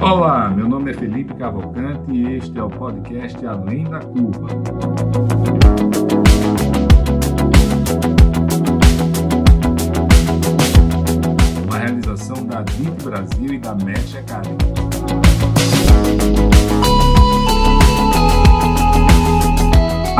Olá, meu nome é Felipe Cavalcante e este é o podcast Além da Curva. Uma realização da DIT Brasil e da Match Academy.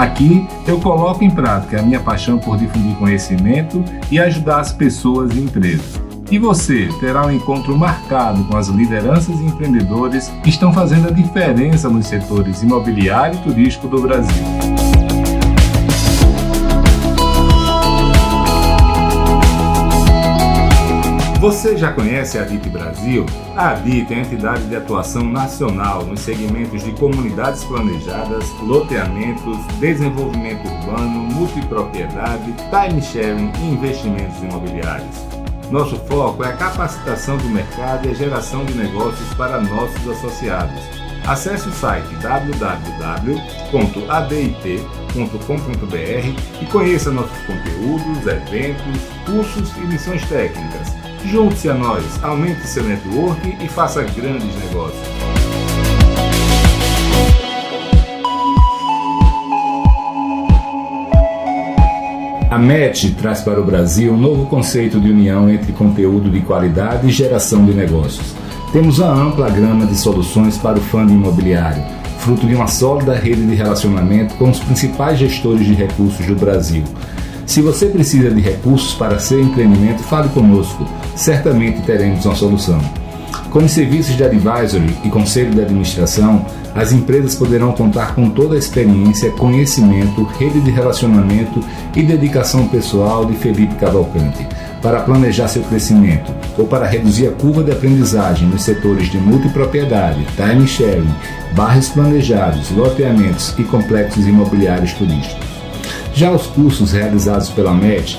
Aqui eu coloco em prática a minha paixão por difundir conhecimento e ajudar as pessoas e empresas. E você terá um encontro marcado com as lideranças e empreendedores que estão fazendo a diferença nos setores imobiliário e turístico do Brasil. Você já conhece a DIT Brasil? A DIT é a entidade de atuação nacional nos segmentos de comunidades planejadas, loteamentos, desenvolvimento urbano, multipropriedade, time sharing e investimentos imobiliários. Nosso foco é a capacitação do mercado e a geração de negócios para nossos associados. Acesse o site www.adit.com.br e conheça nossos conteúdos, eventos, cursos e missões técnicas. Junte-se a nós, aumente seu network e faça grandes negócios. A MET traz para o Brasil um novo conceito de união entre conteúdo de qualidade e geração de negócios. Temos uma ampla gama de soluções para o fundo imobiliário, fruto de uma sólida rede de relacionamento com os principais gestores de recursos do Brasil. Se você precisa de recursos para seu empreendimento, fale conosco, certamente teremos uma solução. Com os serviços de advisory e conselho de administração, as empresas poderão contar com toda a experiência, conhecimento, rede de relacionamento e dedicação pessoal de Felipe Cavalcante para planejar seu crescimento ou para reduzir a curva de aprendizagem nos setores de multipropriedade, time sharing, bairros planejados, loteamentos e complexos imobiliários turísticos. Já os cursos realizados pela MET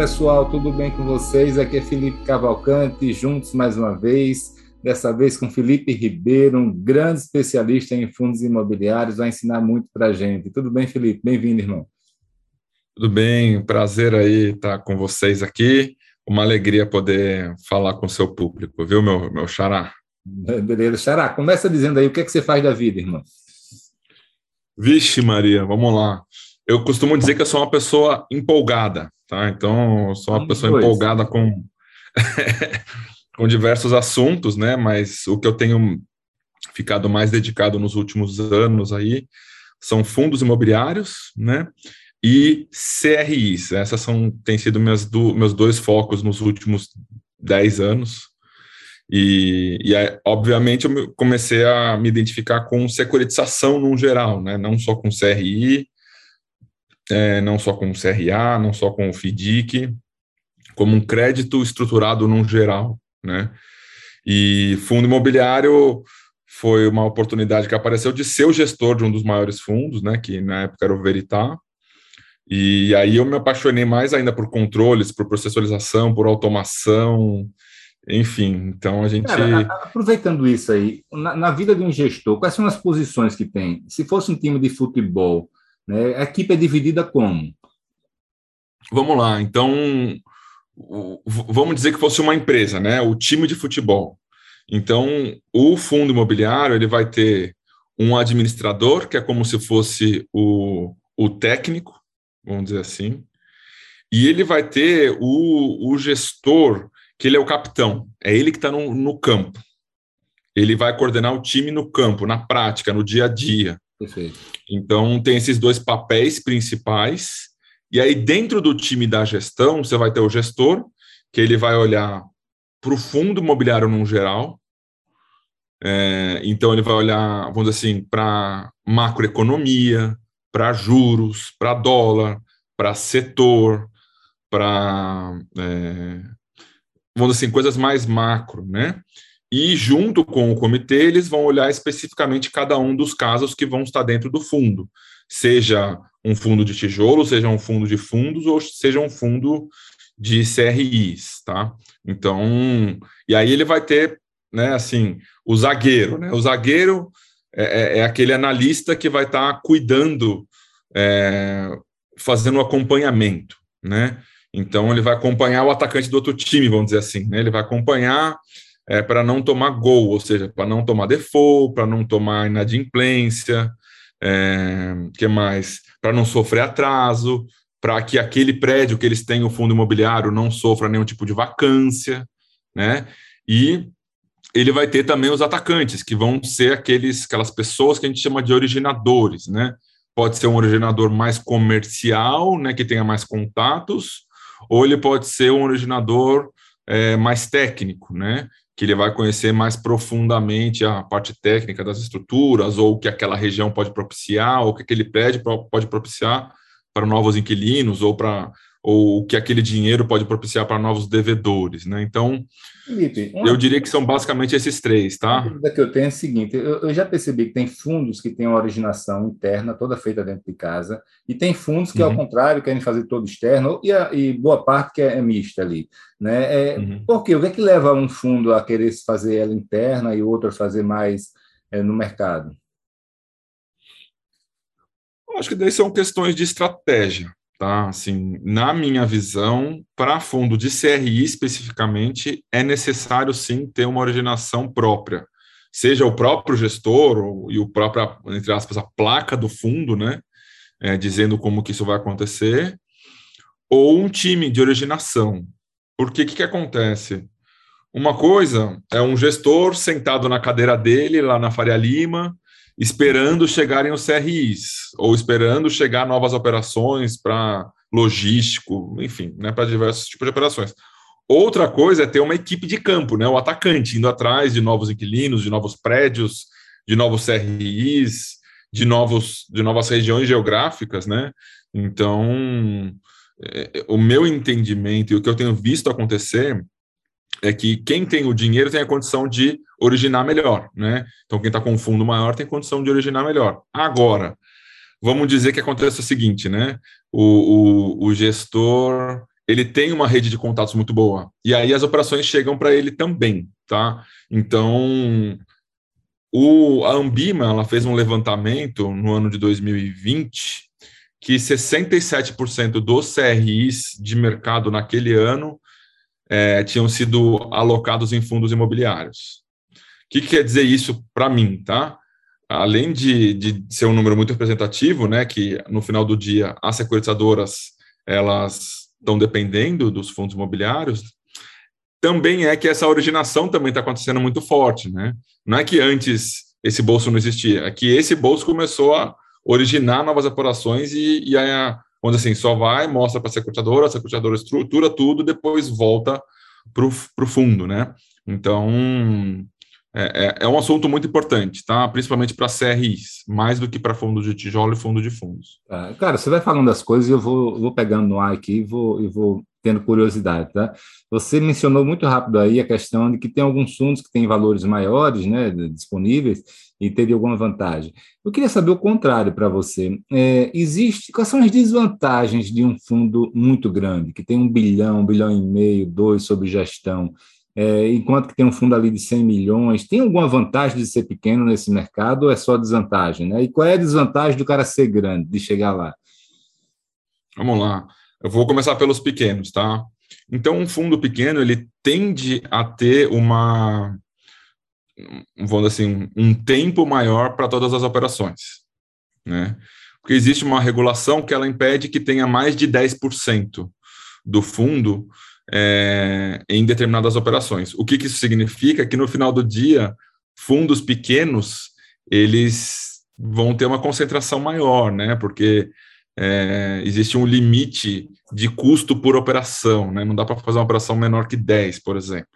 Pessoal, tudo bem com vocês? Aqui é Felipe Cavalcante, juntos mais uma vez, dessa vez com Felipe Ribeiro, um grande especialista em fundos imobiliários, vai ensinar muito para a gente. Tudo bem, Felipe? Bem-vindo, irmão. Tudo bem, prazer aí estar com vocês aqui, uma alegria poder falar com o seu público, viu, meu, meu xará? Beleza, xará, começa dizendo aí o que, é que você faz da vida, irmão. Vixe Maria, vamos lá. Eu costumo dizer que eu sou uma pessoa empolgada, tá? Então, eu sou uma pessoa empolgada com, com diversos assuntos, né? Mas o que eu tenho ficado mais dedicado nos últimos anos aí são fundos imobiliários, né? E CRIs. Essas são têm sido meus, do, meus dois focos nos últimos dez anos. E, e aí, obviamente, eu comecei a me identificar com securitização no geral, né? Não só com CRI, é, não só com o CRA, não só com o FDIC, como um crédito estruturado no geral, né? E fundo imobiliário foi uma oportunidade que apareceu de ser o gestor de um dos maiores fundos, né? Que na época era o Veritá. E aí eu me apaixonei mais ainda por controles, por processualização, por automação, enfim. Então a gente. Cara, aproveitando isso aí, na, na vida de um gestor, quais são as posições que tem? Se fosse um time de futebol, né? A equipe é dividida como? Vamos lá, então vamos dizer que fosse uma empresa, né? O time de futebol. Então, o fundo imobiliário ele vai ter um administrador, que é como se fosse o, o técnico, vamos dizer assim, e ele vai ter o, o gestor, que ele é o capitão, é ele que está no, no campo. Ele vai coordenar o time no campo, na prática, no dia a dia. Perfeito. Então, tem esses dois papéis principais. E aí, dentro do time da gestão, você vai ter o gestor, que ele vai olhar para o fundo imobiliário no geral. É, então, ele vai olhar, vamos dizer assim, para macroeconomia, para juros, para dólar, para setor, para, é, vamos dizer assim, coisas mais macro, né? E junto com o comitê, eles vão olhar especificamente cada um dos casos que vão estar dentro do fundo, seja um fundo de tijolo, seja um fundo de fundos ou seja um fundo de CRIs, tá? Então, e aí ele vai ter, né, assim, o zagueiro, né? O zagueiro é, é, é aquele analista que vai estar tá cuidando, é, fazendo o acompanhamento, né? Então ele vai acompanhar o atacante do outro time, vamos dizer assim, né? Ele vai acompanhar é, para não tomar gol, ou seja, para não tomar default, para não tomar inadimplência, é, que mais? Para não sofrer atraso, para que aquele prédio que eles têm o fundo imobiliário não sofra nenhum tipo de vacância, né? E ele vai ter também os atacantes, que vão ser aqueles, aquelas pessoas que a gente chama de originadores, né? Pode ser um originador mais comercial, né, que tenha mais contatos, ou ele pode ser um originador é, mais técnico, né? Que ele vai conhecer mais profundamente a parte técnica das estruturas, ou o que aquela região pode propiciar, ou o que aquele prédio pode propiciar para novos inquilinos, ou para ou o que aquele dinheiro pode propiciar para novos devedores, né? Então, Felipe, eu diria que são basicamente esses três, tá? A dúvida que eu tenho é a seguinte: eu, eu, já percebi que tem fundos que têm uma originação interna toda feita dentro de casa, e tem fundos que, uhum. ao contrário, querem fazer todo externo, e, a, e boa parte que é, é mista ali, né? É, uhum. Por quê? O que é que leva um fundo a querer fazer ela interna e outro a fazer mais é, no mercado? Acho que daí são questões de estratégia. Tá? Assim, na minha visão, para fundo de CRI especificamente, é necessário sim ter uma originação própria, seja o próprio gestor ou, e o próprio, entre aspas, a placa do fundo, né, é, dizendo como que isso vai acontecer, ou um time de originação. Porque o que, que acontece? Uma coisa é um gestor sentado na cadeira dele, lá na Faria Lima, esperando chegarem os CRIs, ou esperando chegar novas operações para logístico, enfim, né, para diversos tipos de operações. Outra coisa é ter uma equipe de campo, né, o atacante indo atrás de novos inquilinos, de novos prédios, de novos CRIs, de novos de novas regiões geográficas, né? Então, é, o meu entendimento e o que eu tenho visto acontecer é que quem tem o dinheiro tem a condição de originar melhor, né? Então, quem está com um fundo maior tem condição de originar melhor. Agora, vamos dizer que acontece o seguinte, né? O, o, o gestor ele tem uma rede de contatos muito boa e aí as operações chegam para ele também, tá? Então, o, a Ambima ela fez um levantamento no ano de 2020 que 67% dos CRIs de mercado naquele ano é, tinham sido alocados em fundos imobiliários. O que, que quer dizer isso para mim, tá? Além de, de ser um número muito representativo, né, que no final do dia as securitizadoras elas estão dependendo dos fundos imobiliários, também é que essa originação também está acontecendo muito forte, né? Não é que antes esse bolso não existia, é que esse bolso começou a originar novas operações e, e a, onde assim, só vai, mostra para a securitadora, a securitadora estrutura tudo, depois volta para o fundo, né? Então, é, é, é, um assunto muito importante, tá? Principalmente para CRIs, mais do que para fundo de tijolo e fundo de fundos. Ah, cara, você vai falando das coisas e eu vou, vou pegando no ar aqui e vou, vou tendo curiosidade, tá? Você mencionou muito rápido aí a questão de que tem alguns fundos que têm valores maiores, né, disponíveis, e teria alguma vantagem. Eu queria saber o contrário para você. É, existe, quais são as desvantagens de um fundo muito grande, que tem um bilhão, um bilhão e meio, dois sobre gestão, é, enquanto que tem um fundo ali de 100 milhões, tem alguma vantagem de ser pequeno nesse mercado ou é só desvantagem? Né? E qual é a desvantagem do cara ser grande, de chegar lá? Vamos lá. Eu vou começar pelos pequenos, tá? Então, um fundo pequeno, ele tende a ter uma, vamos assim, um tempo maior para todas as operações, né? Porque existe uma regulação que ela impede que tenha mais de 10% do fundo é, em determinadas operações. O que, que isso significa? Que no final do dia, fundos pequenos, eles vão ter uma concentração maior, né? Porque é, existe um limite de custo por operação, né? Não dá para fazer uma operação menor que 10, por exemplo.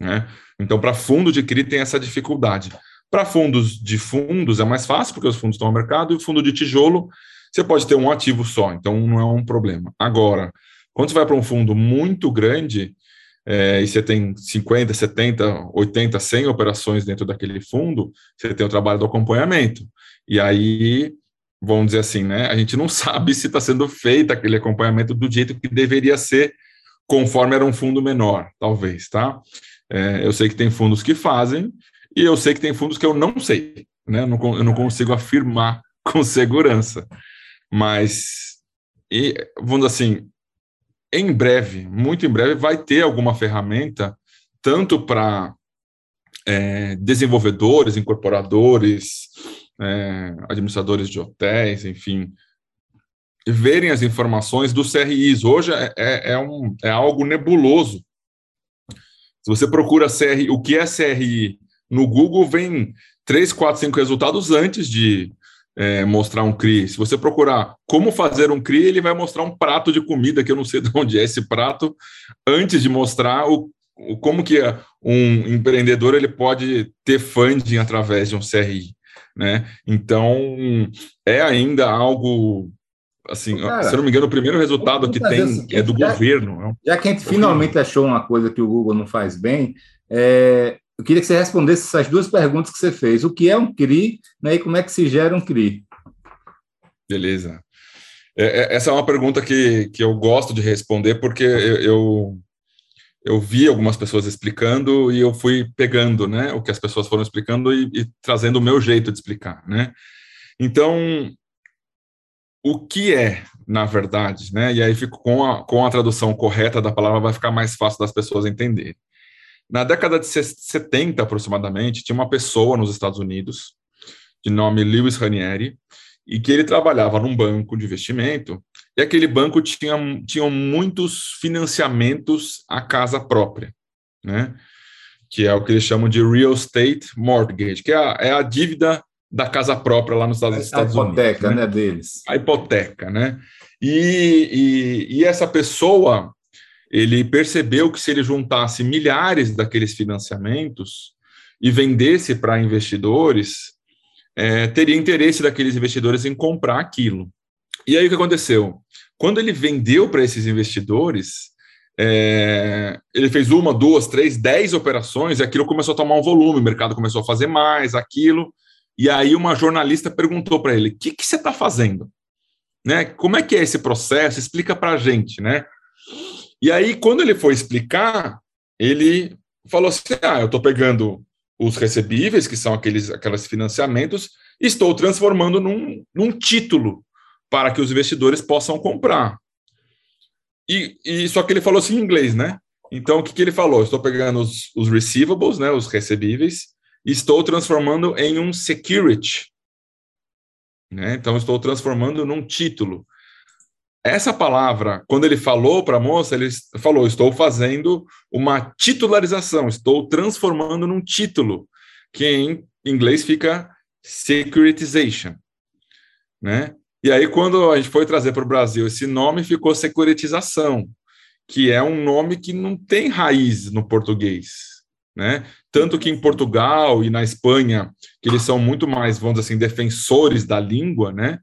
Né? Então, para fundo de CRI tem essa dificuldade. Para fundos de fundos é mais fácil, porque os fundos estão ao mercado, e fundo de tijolo, você pode ter um ativo só, então não é um problema. Agora, quando você vai para um fundo muito grande, é, e você tem 50, 70, 80, 100 operações dentro daquele fundo, você tem o trabalho do acompanhamento. E aí, vamos dizer assim, né, a gente não sabe se está sendo feito aquele acompanhamento do jeito que deveria ser, conforme era um fundo menor, talvez, tá? É, eu sei que tem fundos que fazem, e eu sei que tem fundos que eu não sei, né? Eu não, eu não consigo afirmar com segurança. Mas, e, vamos assim, em breve, muito em breve, vai ter alguma ferramenta, tanto para é, desenvolvedores, incorporadores, é, administradores de hotéis, enfim, verem as informações dos CRIs. Hoje é, é, é, um, é algo nebuloso. Se você procura CRI, o que é CRI no Google, vem três, quatro, cinco resultados antes de é, mostrar um CRI. Se você procurar como fazer um CRI, ele vai mostrar um prato de comida, que eu não sei de onde é esse prato, antes de mostrar o, o como que um empreendedor ele pode ter funding através de um CRI. Né? Então, é ainda algo assim, Cara, se eu não me engano, o primeiro resultado que tem assim, é do já, governo. É já que a gente finalmente achou uma coisa que o Google não faz bem, é, eu queria que você respondesse essas duas perguntas que você fez. O que é um CRI né, e como é que se gera um CRI? Beleza. É, é, essa é uma pergunta que, que eu gosto de responder porque eu, eu, eu, vi algumas pessoas explicando e eu fui pegando né, o que as pessoas foram explicando e, e trazendo o meu jeito de explicar. Né? Então, o que é, na verdade, né? E aí fico com a, com a tradução correta da palavra, vai ficar mais fácil das pessoas entenderem. Na década de 70, aproximadamente, tinha uma pessoa nos Estados Unidos, de nome Lewis Ranieri, e que ele trabalhava num banco de investimento, e aquele banco tinha, tinha muitos financiamentos à casa própria, né? que é o que eles chamam de real estate mortgage, que é a, é a dívida da casa própria lá nos Estados, Estados Unidos. A hipoteca, né? né? deles. A hipoteca, né? E, e, e, essa pessoa ele percebeu que se ele juntasse milhares daqueles financiamentos e vendesse para investidores, é, teria interesse daqueles investidores em comprar aquilo. E aí o que aconteceu? Quando ele vendeu para esses investidores, é, ele fez uma, duas, três, dez operações e aquilo começou a tomar um volume, o mercado começou a fazer mais, aquilo. E aí uma jornalista perguntou para ele: o que, que você está fazendo? Né? Como é que é esse processo? Explica para a gente, né? E aí, quando ele foi explicar, ele falou assim: ah, eu estou pegando os recebíveis, que são aqueles, aqueles financiamentos, e estou transformando num, num título para que os investidores possam comprar. E, e só que ele falou assim em inglês, né? Então, o que, que ele falou? Estou pegando os, os receivables, né, os recebíveis, e estou transformando em um security. Né? Então, estou transformando num título. Essa palavra, quando ele falou para a moça, ele falou: Estou fazendo uma titularização, estou transformando num título, que em inglês fica securitization. Né? E aí, quando a gente foi trazer para o Brasil esse nome, ficou securitização, que é um nome que não tem raiz no português. Né? Tanto que em Portugal e na Espanha, que eles são muito mais, vamos dizer assim, defensores da língua, né?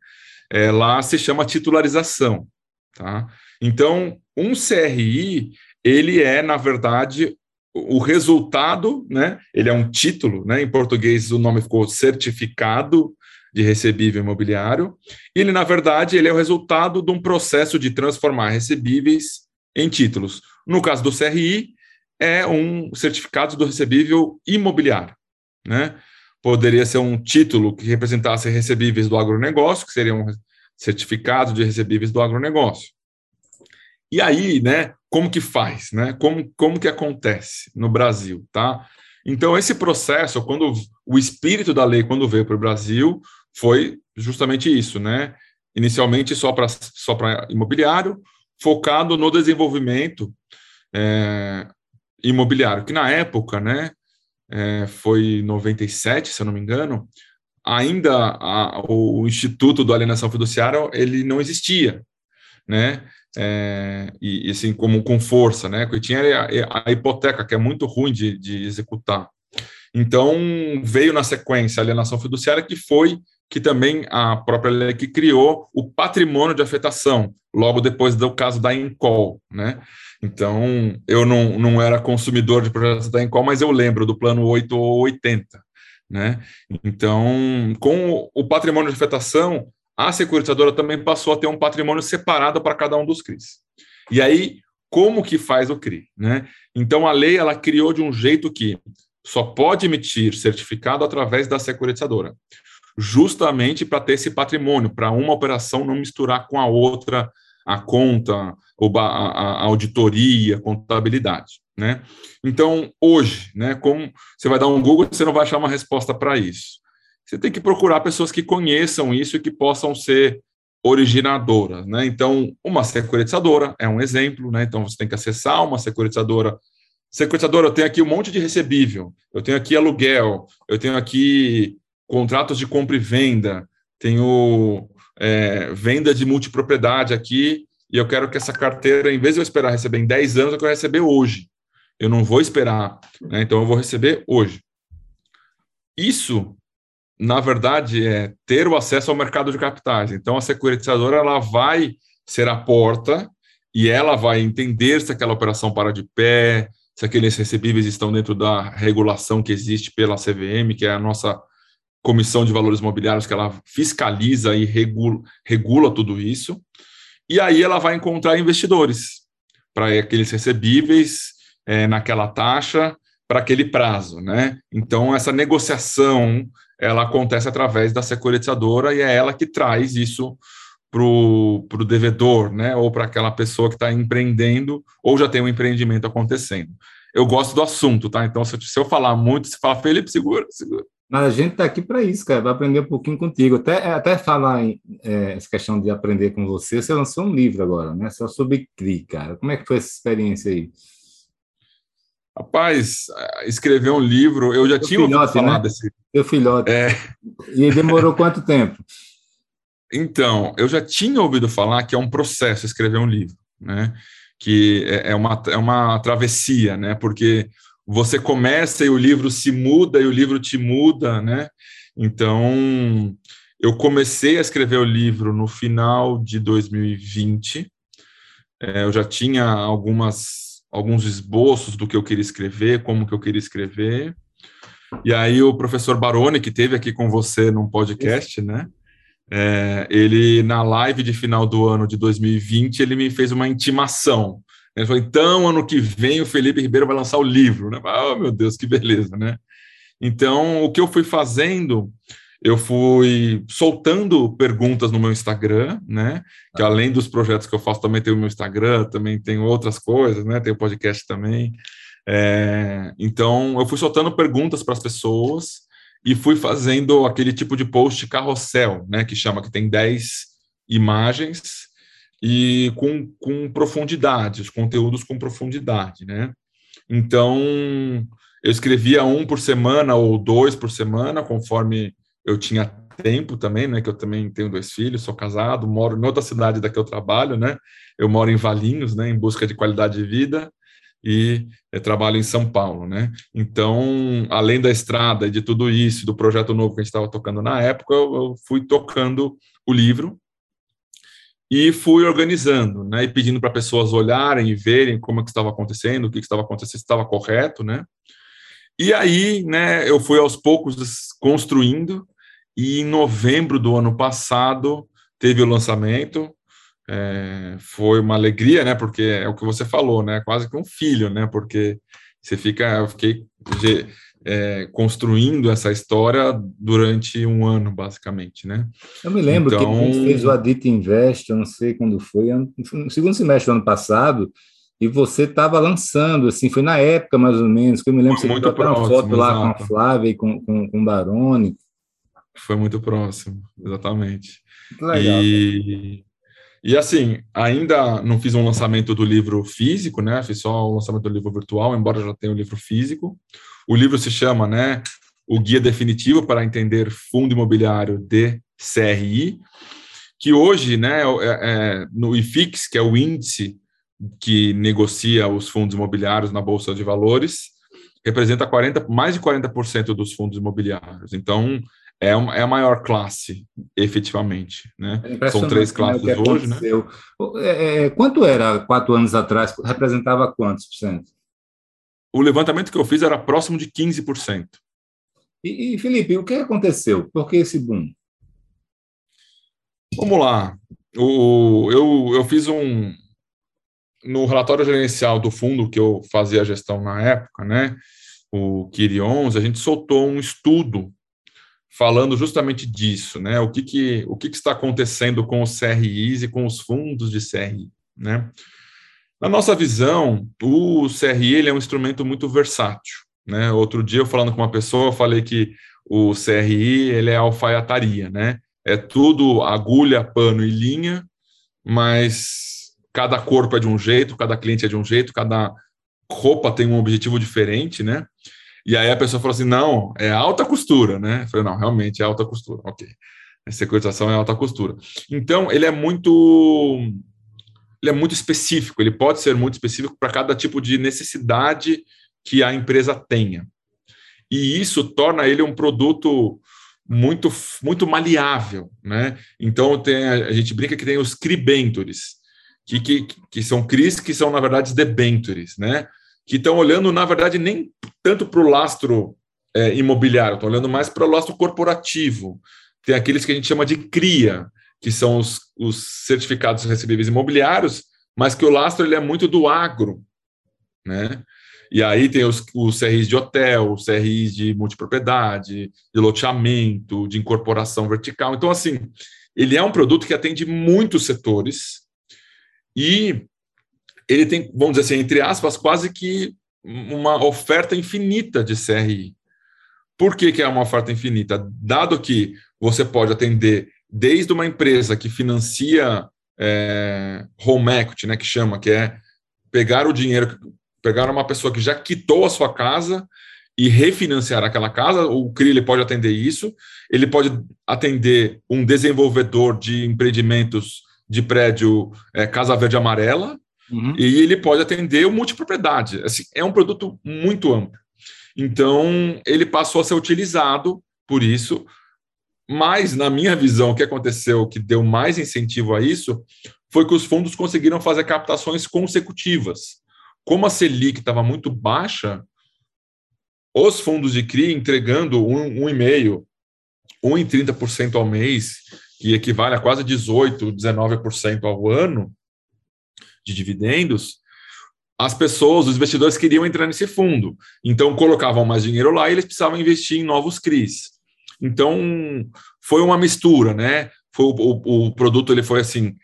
É, lá se chama titularização. Tá? Então, um CRI, ele é, na verdade, o resultado, né? Ele é um título, né? Em português o nome ficou certificado de recebível imobiliário. Ele, na verdade, ele é o resultado de um processo de transformar recebíveis em títulos. No caso do CRI, é um certificado do recebível imobiliário, né? Poderia ser um título que representasse recebíveis do agronegócio, que seria um certificado de recebíveis do agronegócio. E aí, né, como que faz, né? Como, como que acontece no Brasil, tá? Então, esse processo, quando o espírito da lei, quando veio para o Brasil, foi justamente isso, né? Inicialmente só para só imobiliário, focado no desenvolvimento é, imobiliário, que na época, né, é, foi 97, se eu não me engano, ainda a, o Instituto do Alienação Fiduciária ele não existia, né? É, e, assim como com força, né? Que tinha a, a, hipoteca que é muito ruim de, de executar. Então veio na sequência a alienação fiduciária que foi que também a própria lei que criou o patrimônio de afetação, logo depois do caso da Encol, né? Então, eu não, não era consumidor de projetos da Encol, mas eu lembro do plano 8 ou 80, né? Então, com o patrimônio de afetação, a securitizadora também passou a ter um patrimônio separado para cada um dos CRIs. E aí, como que faz o CRI, né? Então, a lei, ela criou de um jeito que só pode emitir certificado através da securitizadora justamente para ter esse patrimônio, para uma operação não misturar com a outra a conta, a, auditoria, a contabilidade. Né? Então, hoje, né, como você vai dar um Google, você não vai achar uma resposta para isso. Você tem que procurar pessoas que conheçam isso e que possam ser originadoras. Né? Então, uma securitizadora é um exemplo. Né? Então, você tem que acessar uma securitizadora. Securitizadora, eu tenho aqui um monte de recebível, eu tenho aqui aluguel, eu tenho aqui contratos de compra e venda, tenho é, venda de multipropriedade aqui, e eu quero que essa carteira, em vez de eu esperar receber em 10 anos, eu quero receber hoje. Eu não vou esperar, né? então eu vou receber hoje. Isso, na verdade, é ter o acesso ao mercado de capitais. Então, a securitizadora ela vai ser a porta e ela vai entender se aquela operação para de pé, se aqueles recebíveis estão dentro da regulação que existe pela CVM, que é a nossa Comissão de Valores Imobiliários, que ela fiscaliza e regula, regula tudo isso. E aí ela vai encontrar investidores para aqueles recebíveis é, naquela taxa para aquele prazo, né? Então essa negociação ela acontece através da securitizadora e é ela que traz isso para o devedor, né? Ou para aquela pessoa que está empreendendo ou já tem um empreendimento acontecendo. Eu gosto do assunto, tá? Então se, se eu falar muito, você fala Felipe, segura, segura. Mas a gente está aqui para isso, cara, para aprender um pouquinho contigo. Até, até falar em é, essa questão de aprender com você, você lançou um livro agora, né? Só sobre CRI, cara. Como é que foi essa experiência aí? Rapaz, escrever um livro, eu já Seu tinha filhote, ouvido falar né? desse. Seu filhote. É. E demorou quanto tempo? Então, eu já tinha ouvido falar que é um processo escrever um livro, né? Que é, é uma, é uma travessia, né? Porque você começa e o livro se muda e o livro te muda, né? Então, eu comecei a escrever o livro no final de 2020. É, eu já tinha algumas, alguns esboços do que eu queria escrever, como que eu queria escrever. E aí o professor Baroni, que teve aqui com você num podcast, né? É, ele, na live de final do ano de 2020, ele me fez uma intimação. Ele falou, então, ano que vem o Felipe Ribeiro vai lançar o livro. Né? Oh, meu Deus, que beleza, né? Então, o que eu fui fazendo, eu fui soltando perguntas no meu Instagram, né? Que ah. além dos projetos que eu faço, também tem o meu Instagram, também tem outras coisas, né? Tem o podcast também. É, então, eu fui soltando perguntas para as pessoas e fui fazendo aquele tipo de post carrossel, né? Que chama, que tem 10 imagens e com, com profundidade, os conteúdos com profundidade, né? Então, eu escrevia um por semana ou dois por semana, conforme eu tinha tempo também, né? Que eu também tenho dois filhos, sou casado, moro em outra cidade da que eu trabalho, né? Eu moro em Valinhos, né? Em busca de qualidade de vida e trabalho em São Paulo, né? Então, além da estrada e de tudo isso, do projeto novo que a gente estava tocando na época, eu, eu fui tocando o livro e fui organizando, né, e pedindo para pessoas olharem e verem como é que estava acontecendo, o que, que estava acontecendo, se estava correto, né, e aí, né, eu fui aos poucos construindo, e em novembro do ano passado teve o lançamento, é, foi uma alegria, né, porque é o que você falou, né, quase que um filho, né, porque você fica, eu fiquei é, construindo essa história durante um ano, basicamente, né? Eu me lembro então... que a gente fez o Adit Invest, eu não sei quando foi, no segundo semestre do ano passado, e você estava lançando, assim, foi na época mais ou menos, que eu me lembro que você próximo, uma foto lá com a Flávia e com, com, com o Baroni. Foi muito próximo, exatamente. Muito legal. E, E assim, ainda não fiz um lançamento do livro físico, né? Fiz só o lançamento do livro virtual, embora já tenha o livro físico. O livro se chama, né? O Guia Definitivo para Entender Fundo Imobiliário de CRI, que hoje, né, é, é, no IFIX, que é o índice que negocia os fundos imobiliários na Bolsa de Valores, representa 40, mais de 40% dos fundos imobiliários. Então, é, uma, é a maior classe, efetivamente. Né? É São três né, classes né, hoje, né? É, quanto era quatro anos atrás? Representava quantos por cento? O levantamento que eu fiz era próximo de 15%. E, e Felipe, o que aconteceu? Por que esse boom? Vamos lá. O, eu, eu fiz um. No relatório gerencial do fundo que eu fazia a gestão na época, né? O Kirions, a gente soltou um estudo falando justamente disso, né? O que, que, o que, que está acontecendo com os CRIs e com os fundos de CRI, né? Na nossa visão, o CRI é um instrumento muito versátil, né? Outro dia, eu falando com uma pessoa, eu falei que o CRI ele é alfaiataria, né? É tudo agulha, pano e linha, mas cada corpo é de um jeito, cada cliente é de um jeito, cada roupa tem um objetivo diferente, né? E aí a pessoa falou assim: não, é alta costura, né? Eu falei: não, realmente é alta costura, ok. A securitização é alta costura. Então, ele é muito. Ele é muito específico, ele pode ser muito específico para cada tipo de necessidade que a empresa tenha. E isso torna ele um produto muito muito maleável, né? Então tem, a gente brinca que tem os cribentures, que, que, que são CRIs que são na verdade debentures, né? que estão olhando, na verdade, nem tanto para o lastro é, imobiliário, estão olhando mais para o lastro corporativo. Tem aqueles que a gente chama de CRIA, que são os, os certificados recebíveis imobiliários, mas que o lastro ele é muito do agro, né? E aí tem os, os CRIs de hotel, os CRIs de multipropriedade, de loteamento, de incorporação vertical. Então, assim, ele é um produto que atende muitos setores e ele tem, vamos dizer assim, entre aspas, quase que uma oferta infinita de CRI. Por que, que é uma oferta infinita? Dado que você pode atender desde uma empresa que financia é, home equity, né, que chama, que é pegar o dinheiro, pegar uma pessoa que já quitou a sua casa e refinanciar aquela casa, o CRI ele pode atender isso, ele pode atender um desenvolvedor de empreendimentos de prédio é, Casa Verde Amarela, Uhum. E ele pode atender o multipropriedade. Assim, é um produto muito amplo. Então, ele passou a ser utilizado por isso. Mas, na minha visão, o que aconteceu, que deu mais incentivo a isso, foi que os fundos conseguiram fazer captações consecutivas. Como a Selic estava muito baixa, os fundos de CRI entregando um, um e meio, 1,30% ao mês, que equivale a quase 18, 19% ao ano, de dividendos, as pessoas, os investidores queriam entrar nesse fundo. Então, colocavam mais dinheiro lá e eles precisavam investir em novos CRIs. Então, foi uma mistura, né? Foi, o, o produto ele foi assim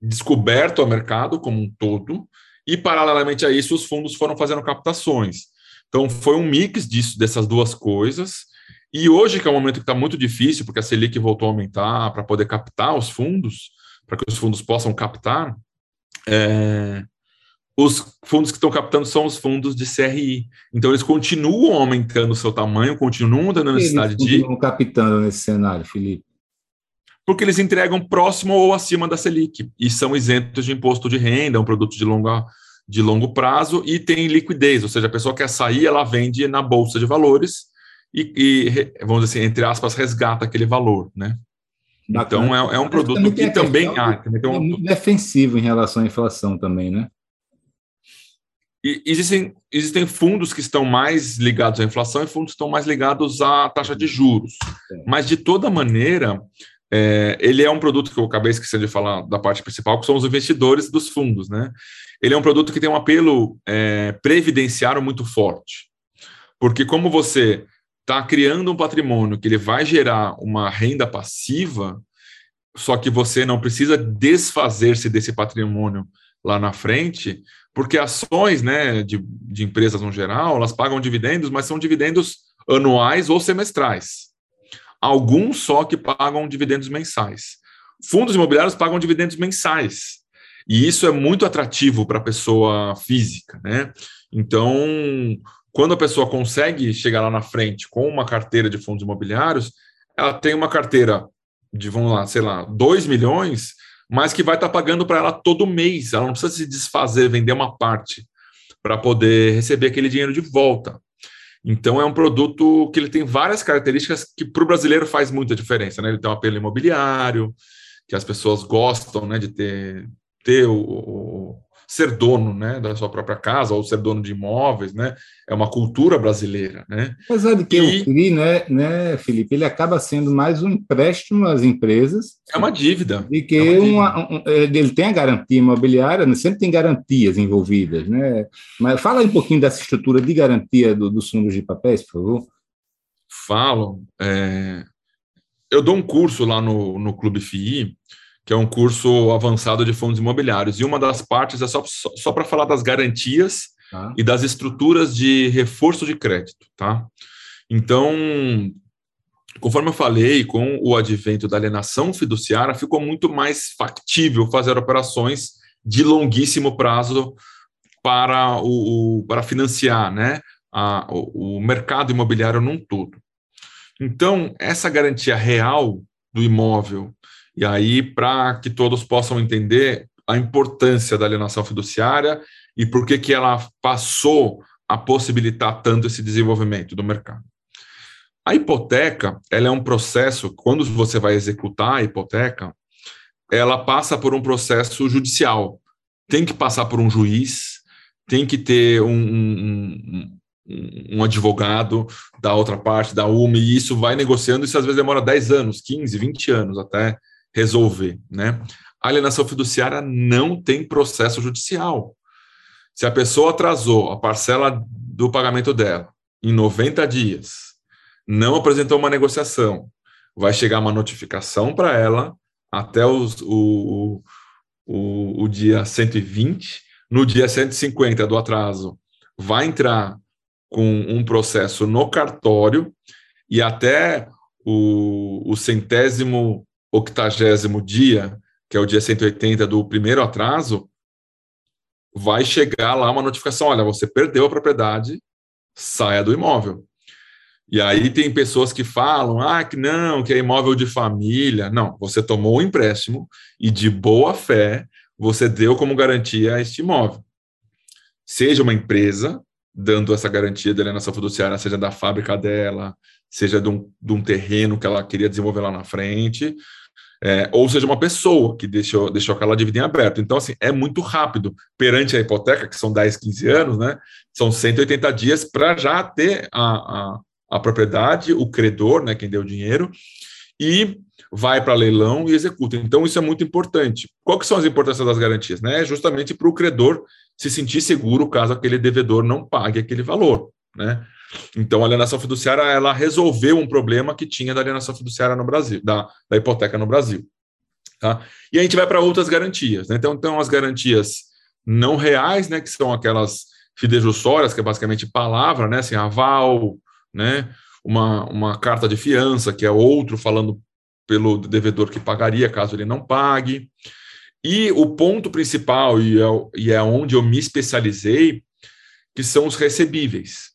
descoberto ao mercado como um todo e paralelamente a isso os fundos foram fazendo captações. Então foi um mix disso dessas duas coisas. E hoje que é um momento que está muito difícil porque a Selic voltou a aumentar para poder captar os fundos, para que os fundos possam captar, é, os fundos que estão captando são os fundos de CRI. Então, eles continuam aumentando o seu tamanho, continuam dando necessidade eles de. Continuam captando nesse cenário, Felipe? Porque eles entregam próximo ou acima da Selic e são isentos de imposto de renda, é um produto de, longa, de longo prazo e tem liquidez, ou seja, a pessoa quer sair, ela vende na bolsa de valores e, e vamos dizer assim, entre aspas, resgata aquele valor, né? Então é, é um produto também que também há. Também um... É muito defensivo em relação à inflação também, né? E existem, existem fundos que estão mais ligados à inflação e fundos que estão mais ligados à taxa de juros. É. Mas, de toda maneira, é, ele é um produto que eu acabei esquecendo de falar da parte principal, que são os investidores dos fundos. Né? Ele é um produto que tem um apelo é, previdenciário muito forte. Porque como você está criando um patrimônio que ele vai gerar uma renda passiva, só que você não precisa desfazer-se desse patrimônio lá na frente, porque ações né, de, de empresas no geral, elas pagam dividendos, mas são dividendos anuais ou semestrais. Alguns só que pagam dividendos mensais. fundos imobiliários pagam dividendos mensais. E isso é muito atrativo para a pessoa física, né? Então, quando a pessoa consegue chegar lá na frente com uma carteira de fundos imobiliários, ela tem uma carteira de, vamos lá, sei lá, 2 milhões, mas que vai estar tá pagando para ela todo mês. Ela não precisa se desfazer, vender uma parte para poder receber aquele dinheiro de volta. Então é um produto que ele tem várias características que para o brasileiro faz muita diferença. Né? Ele tem um apelo imobiliário, que as pessoas gostam né, de ter, ter o, o ser dono né, da sua própria casa ou ser dono de imóveis, né? É uma cultura brasileira, né? Apesar de que e, o CRI, né, né, Felipe, ele acaba sendo mais um empréstimo às empresas. É uma dívida. E que é uma uma, um, é, ele tem a garantia imobiliária, né, sempre tem garantias envolvidas, né? Mas fala um pouquinho dessa estrutura de garantia do, dos fundos de papéis, por favor. Falo. É... Eu dou um curso lá no, no Clube FII, que é um curso avançado de fundos imobiliários. E uma das partes é só, só, só para falar das garantias tá. e das estruturas de reforço de crédito, tá? Então, conforme eu falei, com o advento da alienação fiduciária, ficou muito mais factível fazer operações de longuíssimo prazo para, o, o para financiar né, a, o, o mercado imobiliário num todo. Então, essa garantia real do imóvel e aí, para que todos possam entender a importância da alienação fiduciária e por que, que ela passou a possibilitar tanto esse desenvolvimento do mercado. A hipoteca, ela é um processo, quando você vai executar a hipoteca, ela passa por um processo judicial. Tem que passar por um juiz, tem que ter um, um, um, um advogado da outra parte, da UME, e isso vai negociando, isso às vezes demora 10 anos, 15, 20 anos até resolver, né? A alienação fiduciária não tem processo judicial. Se a pessoa atrasou a parcela do pagamento dela em 90 dias, não apresentou uma negociação, vai chegar uma notificação para ela até os, o, o, o dia 120. No dia 150 do atraso, vai entrar com um processo no cartório e até o, o centésimo octagésimo dia, que é o dia 180 do primeiro atraso, vai chegar lá uma notificação: olha, você perdeu a propriedade, saia do imóvel. E aí tem pessoas que falam: ah, que não, que é imóvel de família. Não, você tomou o um empréstimo e de boa fé você deu como garantia este imóvel. Seja uma empresa dando essa garantia de alienação fiduciária, seja da fábrica dela, seja de um, de um terreno que ela queria desenvolver lá na frente, é, ou seja, uma pessoa que deixou, deixou aquela dívida em aberto. Então, assim, é muito rápido. Perante a hipoteca, que são 10, 15 anos, né? São 180 dias para já ter a, a, a, propriedade, o credor, né, quem deu o dinheiro, e vai para leilão e executa. Então, isso é muito importante. Qual que são as importâncias das garantias? Né? Justamente para o credor se sentir seguro caso aquele devedor não pague aquele valor. Né? Então, a alienação fiduciária ela resolveu um problema que tinha da alienação fiduciária no Brasil, da, da hipoteca no Brasil. Tá? E a gente vai para outras garantias. Né? Então, então, as garantias não reais, né, que são aquelas fidejussórias, que é basicamente palavra, né, assim, aval, né, uma, uma carta de fiança, que é outro falando pelo devedor que pagaria caso ele não pague. E o ponto principal, e é, e é onde eu me especializei, que são os recebíveis.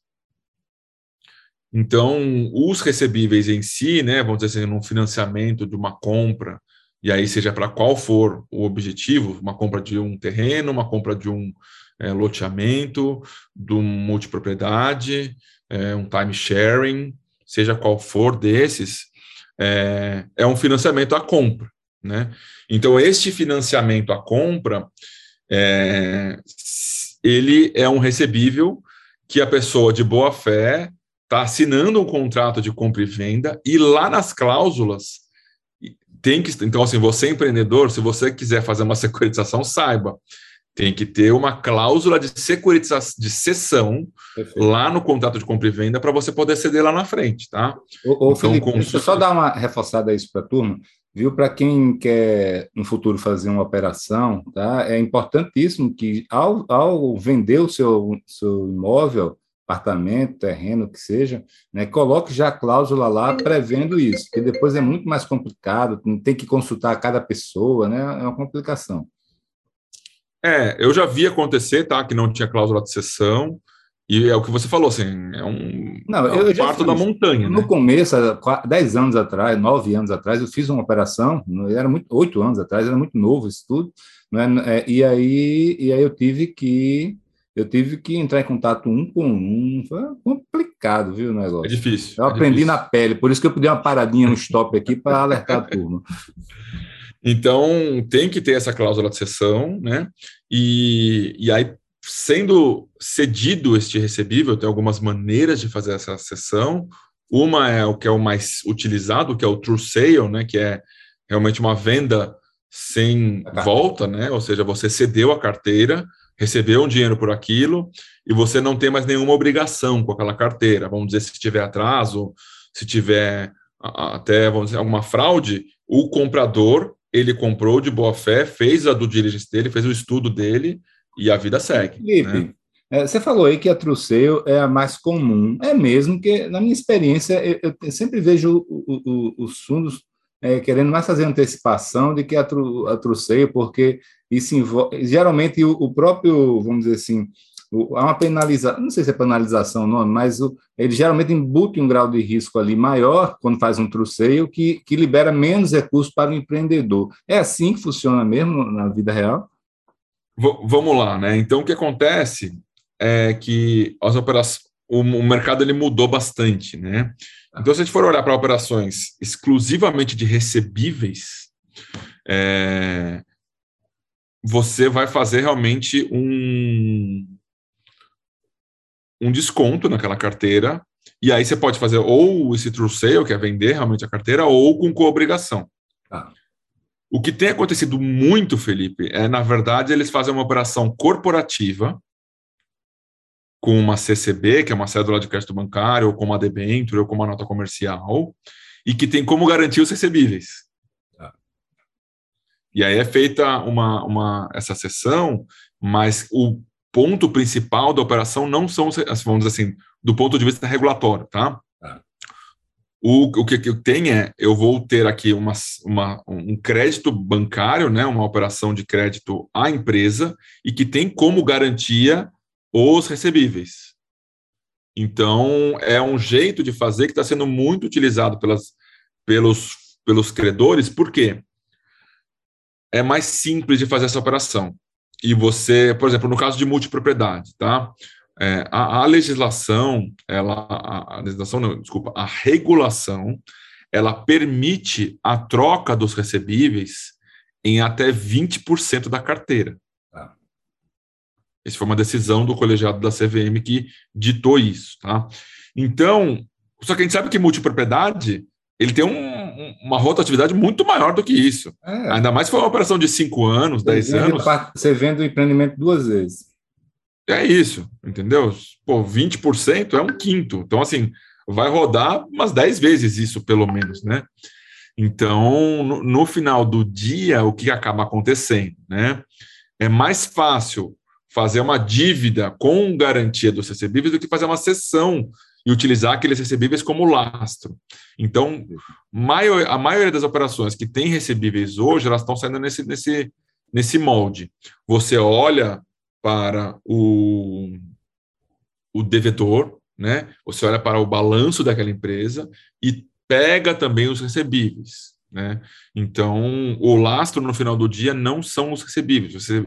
Então, os recebíveis em si, né, vamos dizer assim, num financiamento de uma compra, e aí seja para qual for o objetivo, uma compra de um terreno, uma compra de um é, loteamento, de uma multipropriedade, é, um time sharing, seja qual for desses, é, é um financiamento à compra, né? Então, este financiamento à compra, é, ele é um recebível que a pessoa de boa fé está assinando um contrato de compra e venda e lá nas cláusulas tem que então assim você empreendedor se você quiser fazer uma securitização saiba tem que ter uma cláusula de securitização de cessão Perfeito. lá no contrato de compra e venda para você poder ceder lá na frente, tá? Ô, ô então, Felipe, com... deixa eu só dar uma reforçada isso para a turma, viu? Para quem quer no futuro fazer uma operação, tá? É importantíssimo que ao, ao vender o seu, seu imóvel, apartamento, terreno, que seja, né, coloque já a cláusula lá prevendo isso, porque depois é muito mais complicado, tem que consultar cada pessoa, né, é uma complicação. É, eu já vi acontecer, tá, que não tinha cláusula de cessão, e é o que você falou, assim, é um, não, é um parto da montanha. No né? começo, há 10 anos atrás, 9 anos atrás, eu fiz uma operação, era muito, 8 anos atrás, era muito novo isso tudo, né, e, aí, e aí eu tive que eu tive que entrar em contato um com um. Foi complicado, viu, o negócio. É difícil. Eu é aprendi difícil. na pele, por isso que eu pedi uma paradinha no stop aqui para alertar a turma. Então, tem que ter essa cláusula de cessão, né? E, e aí, sendo cedido este recebível, tem algumas maneiras de fazer essa cessão. Uma é o que é o mais utilizado, que é o true sale, né? Que é realmente uma venda sem volta, né? Ou seja, você cedeu a carteira recebeu um dinheiro por aquilo e você não tem mais nenhuma obrigação com aquela carteira. Vamos dizer, se tiver atraso, se tiver até vamos dizer, alguma fraude, o comprador ele comprou de boa fé, fez a do diligence dele, fez o estudo dele e a vida segue. Felipe, né? É, você falou aí que a Truceio é a mais comum. É mesmo que, na minha experiência, eu, eu sempre vejo o, o, os fundos é, querendo mais fazer antecipação de que a, tru, a Truceio, porque isso envolve, geralmente o, o, próprio, vamos dizer assim, o, há uma penalização, não sei se é penalização o nome, mas o, ele geralmente embute um grau de risco ali maior quando faz um truceio que, que libera menos recursos para o empreendedor. É assim que funciona mesmo na vida real? V vamos lá, né? Então o que acontece é que as operações, o, o mercado ele mudou bastante, né? Então, se a gente for olhar para operações exclusivamente de recebíveis, é, você vai fazer realmente um, um desconto naquela carteira, e aí você pode fazer ou esse true sale, que é vender realmente a carteira, ou com coobrigação. Ah. O que tem acontecido muito, Felipe, é, na verdade, eles fazem uma operação corporativa com uma CCB, que é uma cédula de crédito bancário, ou com uma debênture, ou com uma nota comercial, e que tem como garantir os recebíveis. E aí é feita uma, uma, essa sessão, mas o ponto principal da operação não são, vamos dizer assim, do ponto de vista regulatório, tá? tá? O, o que, que tem é, eu vou ter aqui uma, uma, um crédito bancário, né, uma operação de crédito à empresa, e que tem como garantia os recebíveis. Então, é um jeito de fazer que está sendo muito utilizado pelas, pelos, pelos credores, por quê? É mais simples de fazer essa operação. E você, por exemplo, no caso de multipropriedade, tá? É, a, a, legislação, ela, a, a, legislação não, desculpa, a regulação, ela permite a troca dos recebíveis em até 20% da carteira. Tá. Essa foi uma decisão do colegiado da CVM que ditou isso, tá? Então, só que a gente sabe que multipropriedade, ele tem um, uma rotatividade muito maior do que isso. É. Ainda mais se for uma operação de 5 anos, 10 anos. Você vende o empreendimento duas vezes. É isso, entendeu? Pô, 20% é um quinto. Então, assim, vai rodar umas 10 vezes isso, pelo menos, né? Então, no, no final do dia, o que acaba acontecendo, né? É mais fácil fazer uma dívida com garantia dos recebíveis do que fazer uma cessão e utilizar aqueles recebíveis como lastro. Então, maior, a maioria das operações que tem recebíveis hoje, elas estão saindo nesse, nesse, nesse molde. Você olha para o, o devedor, né? você olha para o balanço daquela empresa e pega também os recebíveis. Né? Então, o lastro no final do dia não são os recebíveis, você,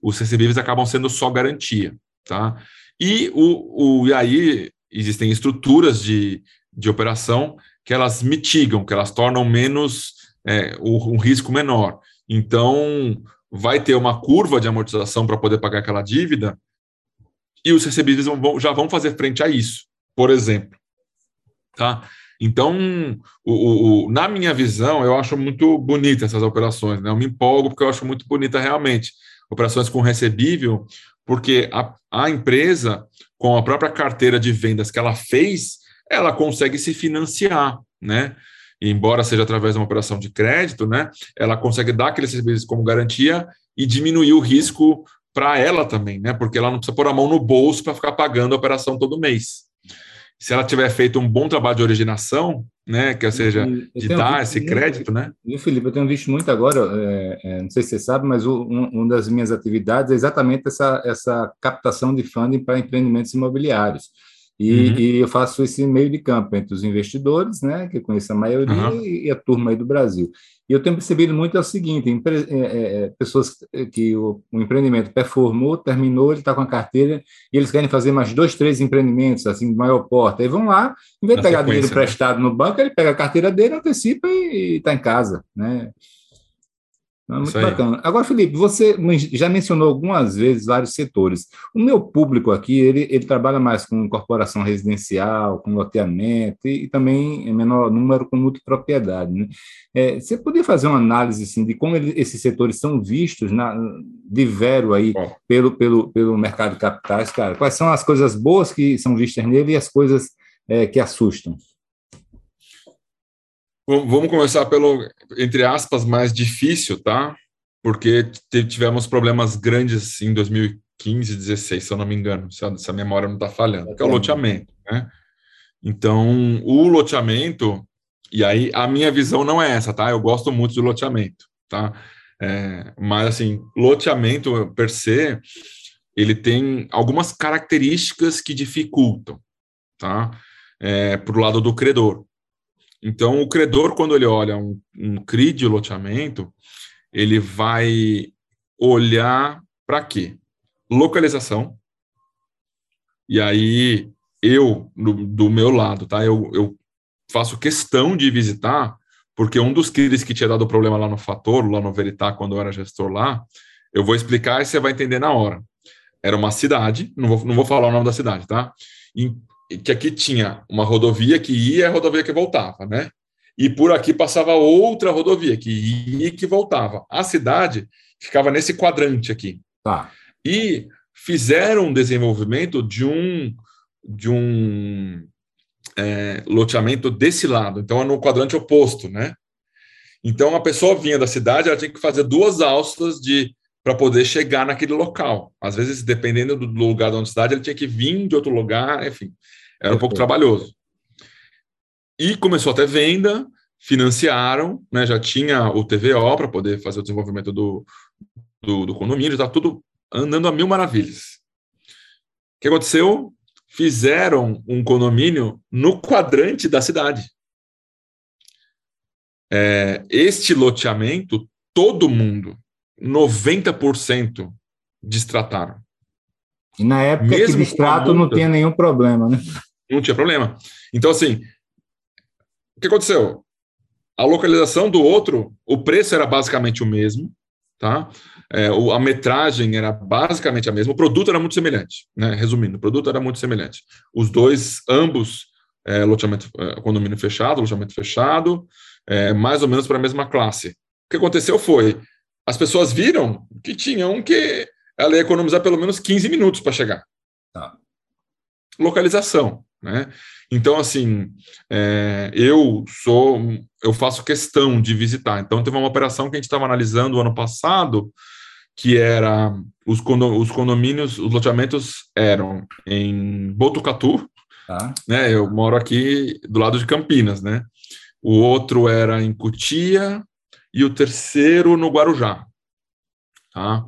os recebíveis acabam sendo só garantia. Tá? E, o, o, e aí existem estruturas de, de operação que elas mitigam, que elas tornam menos é, um risco menor. Então, vai ter uma curva de amortização para poder pagar aquela dívida e os recebíveis vão, já vão fazer frente a isso, por exemplo. Tá? Então, o, o, na minha visão, eu acho muito bonita essas operações. Né? Eu me empolgo porque eu acho muito bonita realmente. Operações com recebível, porque a, a empresa, com a própria carteira de vendas que ela fez, ela consegue se financiar, né? Embora seja através de uma operação de crédito, né? Ela consegue dar aqueles serviços como garantia e diminuir o risco para ela também, né? Porque ela não precisa pôr a mão no bolso para ficar pagando a operação todo mês. Se ela tiver feito um bom trabalho de originação, né, que seja, de dar esse crédito, né? E Felipe, eu tenho visto muito agora, é, é, não sei se você sabe, mas o, um, uma das minhas atividades é exatamente essa, essa captação de funding para empreendimentos imobiliários. E, uhum. e, eu faço esse meio de campo entre os investidores, né, que eu conheço a maioria, uhum. e a turma aí do Brasil. E eu tenho percebido muito é o seguinte: empre, é, é, é pessoas que o, o, empreendimento performou, terminou, ele está com a carteira, e eles querem fazer mais dois, três empreendimentos, assim, de maior porta. Aí vão lá, em vez de pegar dinheiro né? emprestado no banco, ele pega a carteira dele, antecipa e está em casa, né? É muito bacana. Agora, Felipe, você já mencionou algumas vezes vários setores. O meu público aqui, ele, ele trabalha mais com corporação residencial, com loteamento e, e também em menor número com multipropriedade. Né? É, você poderia fazer uma análise assim, de como ele, esses setores são vistos na, de vero aí pelo, pelo, pelo mercado de capitais, cara? Quais são as coisas boas que são vistas nele e as coisas é, que assustam? Vamos começar pelo, entre aspas, mais difícil, tá? Porque tivemos problemas grandes em 2015, 16, se eu não me engano, se a, se a memória não está falhando, que é o loteamento, né? Então, o loteamento, e aí a minha visão não é essa, tá? Eu gosto muito do loteamento, tá? É, mas, assim, loteamento per se, ele tem algumas características que dificultam, tá? É, para o lado do credor. Então, o credor, quando ele olha um, um CRI de loteamento, ele vai olhar para quê? Localização. E aí, eu, do, do meu lado, tá? Eu, eu faço questão de visitar, porque um dos CRIs que tinha dado problema lá no Fator, lá no Veritá, quando eu era gestor lá, eu vou explicar e você vai entender na hora. Era uma cidade, não vou, não vou falar o nome da cidade, tá? Que aqui tinha uma rodovia que ia e a rodovia que voltava, né? E por aqui passava outra rodovia que ia e que voltava. A cidade ficava nesse quadrante aqui. Tá. E fizeram um desenvolvimento de um de um é, loteamento desse lado, então é no quadrante oposto, né? Então a pessoa vinha da cidade, ela tinha que fazer duas alças de para poder chegar naquele local. Às vezes, dependendo do lugar da cidade, ele tinha que vir de outro lugar, enfim. Era um pouco trabalhoso. E começou a ter venda, financiaram, né, já tinha o TVO para poder fazer o desenvolvimento do, do, do condomínio, está tudo andando a mil maravilhas. O que aconteceu? Fizeram um condomínio no quadrante da cidade. É, este loteamento, todo mundo, 90% destrataram. E na época Mesmo que distrato não tinha nenhum problema, né? Não tinha problema. Então, assim, o que aconteceu? A localização do outro, o preço era basicamente o mesmo, tá? É, a metragem era basicamente a mesma, o produto era muito semelhante, né? Resumindo, o produto era muito semelhante. Os dois, ambos, é, loteamento, é, condomínio fechado, loteamento fechado, é, mais ou menos para a mesma classe. O que aconteceu foi, as pessoas viram que tinha um que ela ia economizar pelo menos 15 minutos para chegar. Tá. Localização. Né? Então, assim, é, eu sou, eu faço questão de visitar. Então, teve uma operação que a gente estava analisando ano passado, que era os, os condomínios, os loteamentos eram em Botucatu, tá. né? Eu moro aqui do lado de Campinas, né? O outro era em Cutia e o terceiro no Guarujá, tá?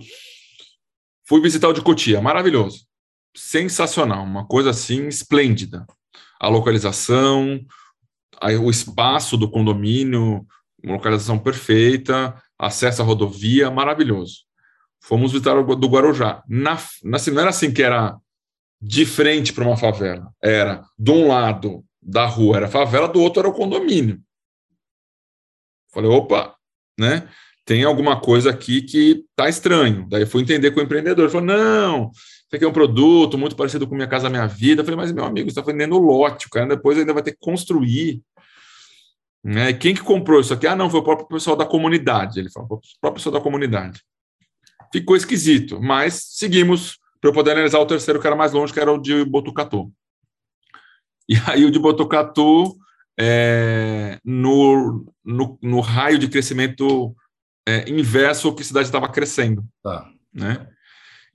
Fui visitar o de Cotia, maravilhoso sensacional, uma coisa assim esplêndida. A localização, o espaço do condomínio, uma localização perfeita, acesso à rodovia, maravilhoso. Fomos visitar o do Guarujá. Na, na, assim, não era assim que era de frente para uma favela. Era de um lado da rua era a favela, do outro era o condomínio. Falei, opa, né? Tem alguma coisa aqui que tá estranho. Daí fui entender com o empreendedor. Ele falou, não, isso aqui é um produto muito parecido com Minha Casa Minha Vida. Eu falei, mas meu amigo, você está vendendo lote, o cara depois ainda vai ter que construir. Né? Quem que comprou isso aqui? Ah, não, foi o próprio pessoal da comunidade. Ele falou, o próprio pessoal da comunidade. Ficou esquisito, mas seguimos para eu poder analisar o terceiro, que era mais longe, que era o de Botucatu. E aí o de Botucatu, é, no, no, no, raio de crescimento é, inverso ao que a cidade estava crescendo. Tá. Né?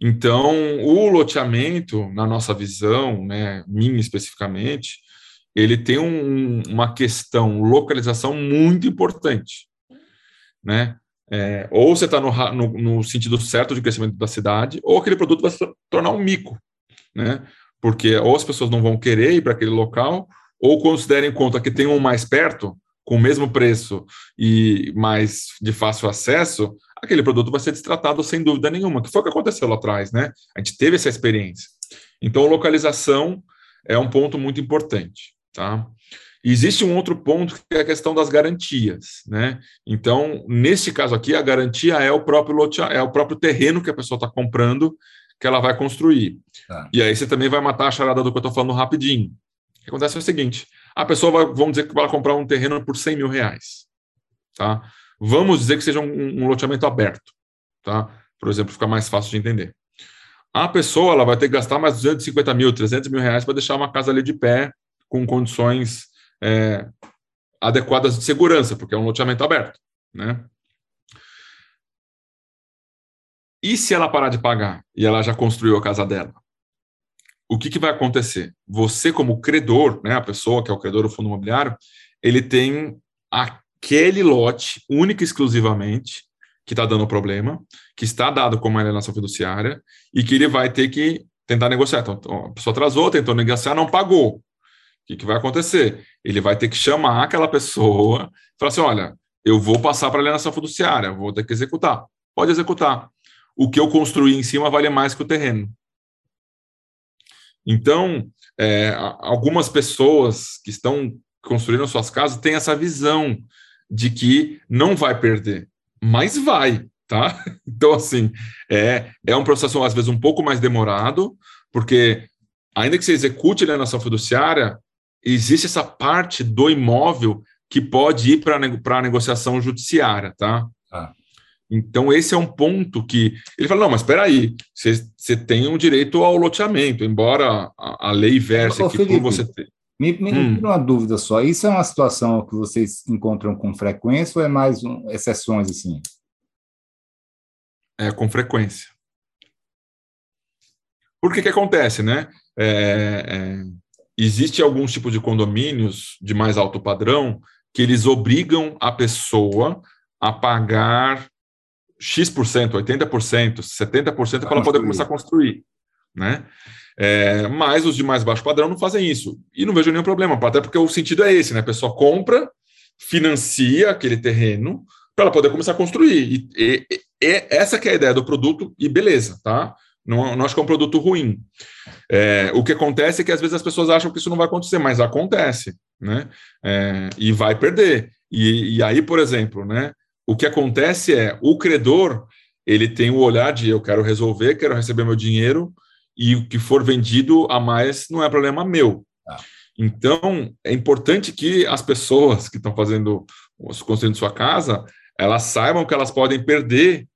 Então, o loteamento, na nossa visão, né, minha especificamente, ele tem um, uma questão localização muito importante, né? É, ou você está no, no, no, sentido certo de crescimento da cidade, ou aquele produto vai se tornar um mico, né? Porque ou as pessoas não vão querer ir para aquele local, ou quando se derem conta que tem um mais perto, com o mesmo preço e mais de fácil acesso, aquele produto vai ser destratado sem dúvida nenhuma, que foi o que aconteceu lá atrás, né? A gente teve essa experiência. Então, localização é um ponto muito importante, tá? Existe um outro ponto que é a questão das garantias, né? Então, nesse caso aqui, a garantia é o próprio lote, é o próprio terreno que a pessoa está comprando, que ela vai construir. Tá. E aí você também vai matar a charada do que eu estou falando rapidinho. O que acontece é o seguinte: a pessoa vai, vamos dizer que vai comprar um terreno por 100 mil reais, tá? Vamos dizer que seja um, um loteamento aberto, tá? Por exemplo, ficar mais fácil de entender. A pessoa ela vai ter que gastar mais 250 mil, 300 mil reais para deixar uma casa ali de pé com condições é, adequadas de segurança, porque é um loteamento aberto, né? E se ela parar de pagar e ela já construiu a casa dela? O que, que vai acontecer? Você, como credor, né, a pessoa que é o credor do fundo imobiliário, ele tem aquele lote, única e exclusivamente, que está dando problema, que está dado como alienação fiduciária, e que ele vai ter que tentar negociar. Então, a pessoa atrasou, tentou negociar, não pagou. O que, que vai acontecer? Ele vai ter que chamar aquela pessoa e falar assim: olha, eu vou passar para alienação fiduciária, vou ter que executar. Pode executar. O que eu construí em cima vale mais que o terreno. Então, é, algumas pessoas que estão construindo suas casas têm essa visão de que não vai perder, mas vai, tá? Então, assim, é, é um processo, às vezes, um pouco mais demorado, porque, ainda que você execute a alienação fiduciária, existe essa parte do imóvel que pode ir para a negociação judiciária, tá? Ah. Então, esse é um ponto que ele fala: não, mas espera aí, você tem um direito ao loteamento, embora a, a lei verse que por você ter. Me, me hum. uma dúvida só. Isso é uma situação que vocês encontram com frequência ou é mais um, exceções assim? É, com frequência. Por que que acontece, né? É, é, existe alguns tipos de condomínios de mais alto padrão que eles obrigam a pessoa a pagar X%, 80%, 70% para ela poder começar a construir, né? É, mas os de mais baixo padrão não fazem isso. E não vejo nenhum problema, até porque o sentido é esse, né? A pessoa compra, financia aquele terreno para ela poder começar a construir. E, e, e, essa que é a ideia do produto, e beleza, tá? Não, não acho que é um produto ruim. É, o que acontece é que às vezes as pessoas acham que isso não vai acontecer, mas acontece, né? É, e vai perder. E, e aí, por exemplo, né? O que acontece é o credor ele tem o olhar de eu quero resolver, quero receber meu dinheiro, e o que for vendido a mais não é problema meu. Ah. Então, é importante que as pessoas que estão fazendo, construindo sua casa, elas saibam que elas podem perder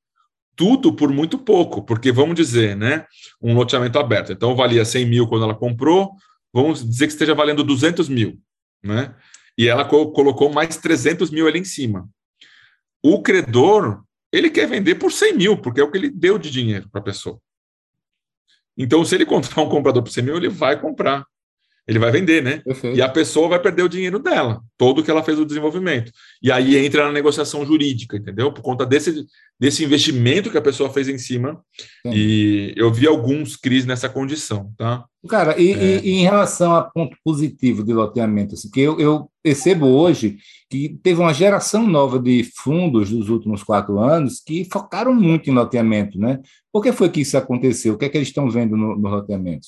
tudo por muito pouco, porque vamos dizer, né, um loteamento aberto, então valia 100 mil quando ela comprou, vamos dizer que esteja valendo 200 mil, né, e ela co colocou mais 300 mil ali em cima. O credor, ele quer vender por 100 mil, porque é o que ele deu de dinheiro para a pessoa. Então, se ele encontrar um comprador por 100 mil, ele vai comprar. Ele vai vender, né? E a pessoa vai perder o dinheiro dela, todo que ela fez o desenvolvimento. E aí entra na negociação jurídica, entendeu? Por conta desse, desse investimento que a pessoa fez em cima. Sim. E eu vi alguns CRIs nessa condição, tá? Cara, e, é. e, e, em relação a ponto positivo de loteamento, assim, que eu, eu percebo hoje que teve uma geração nova de fundos dos últimos quatro anos que focaram muito em loteamento, né? Por que foi que isso aconteceu? O que é que eles estão vendo no, no loteamento?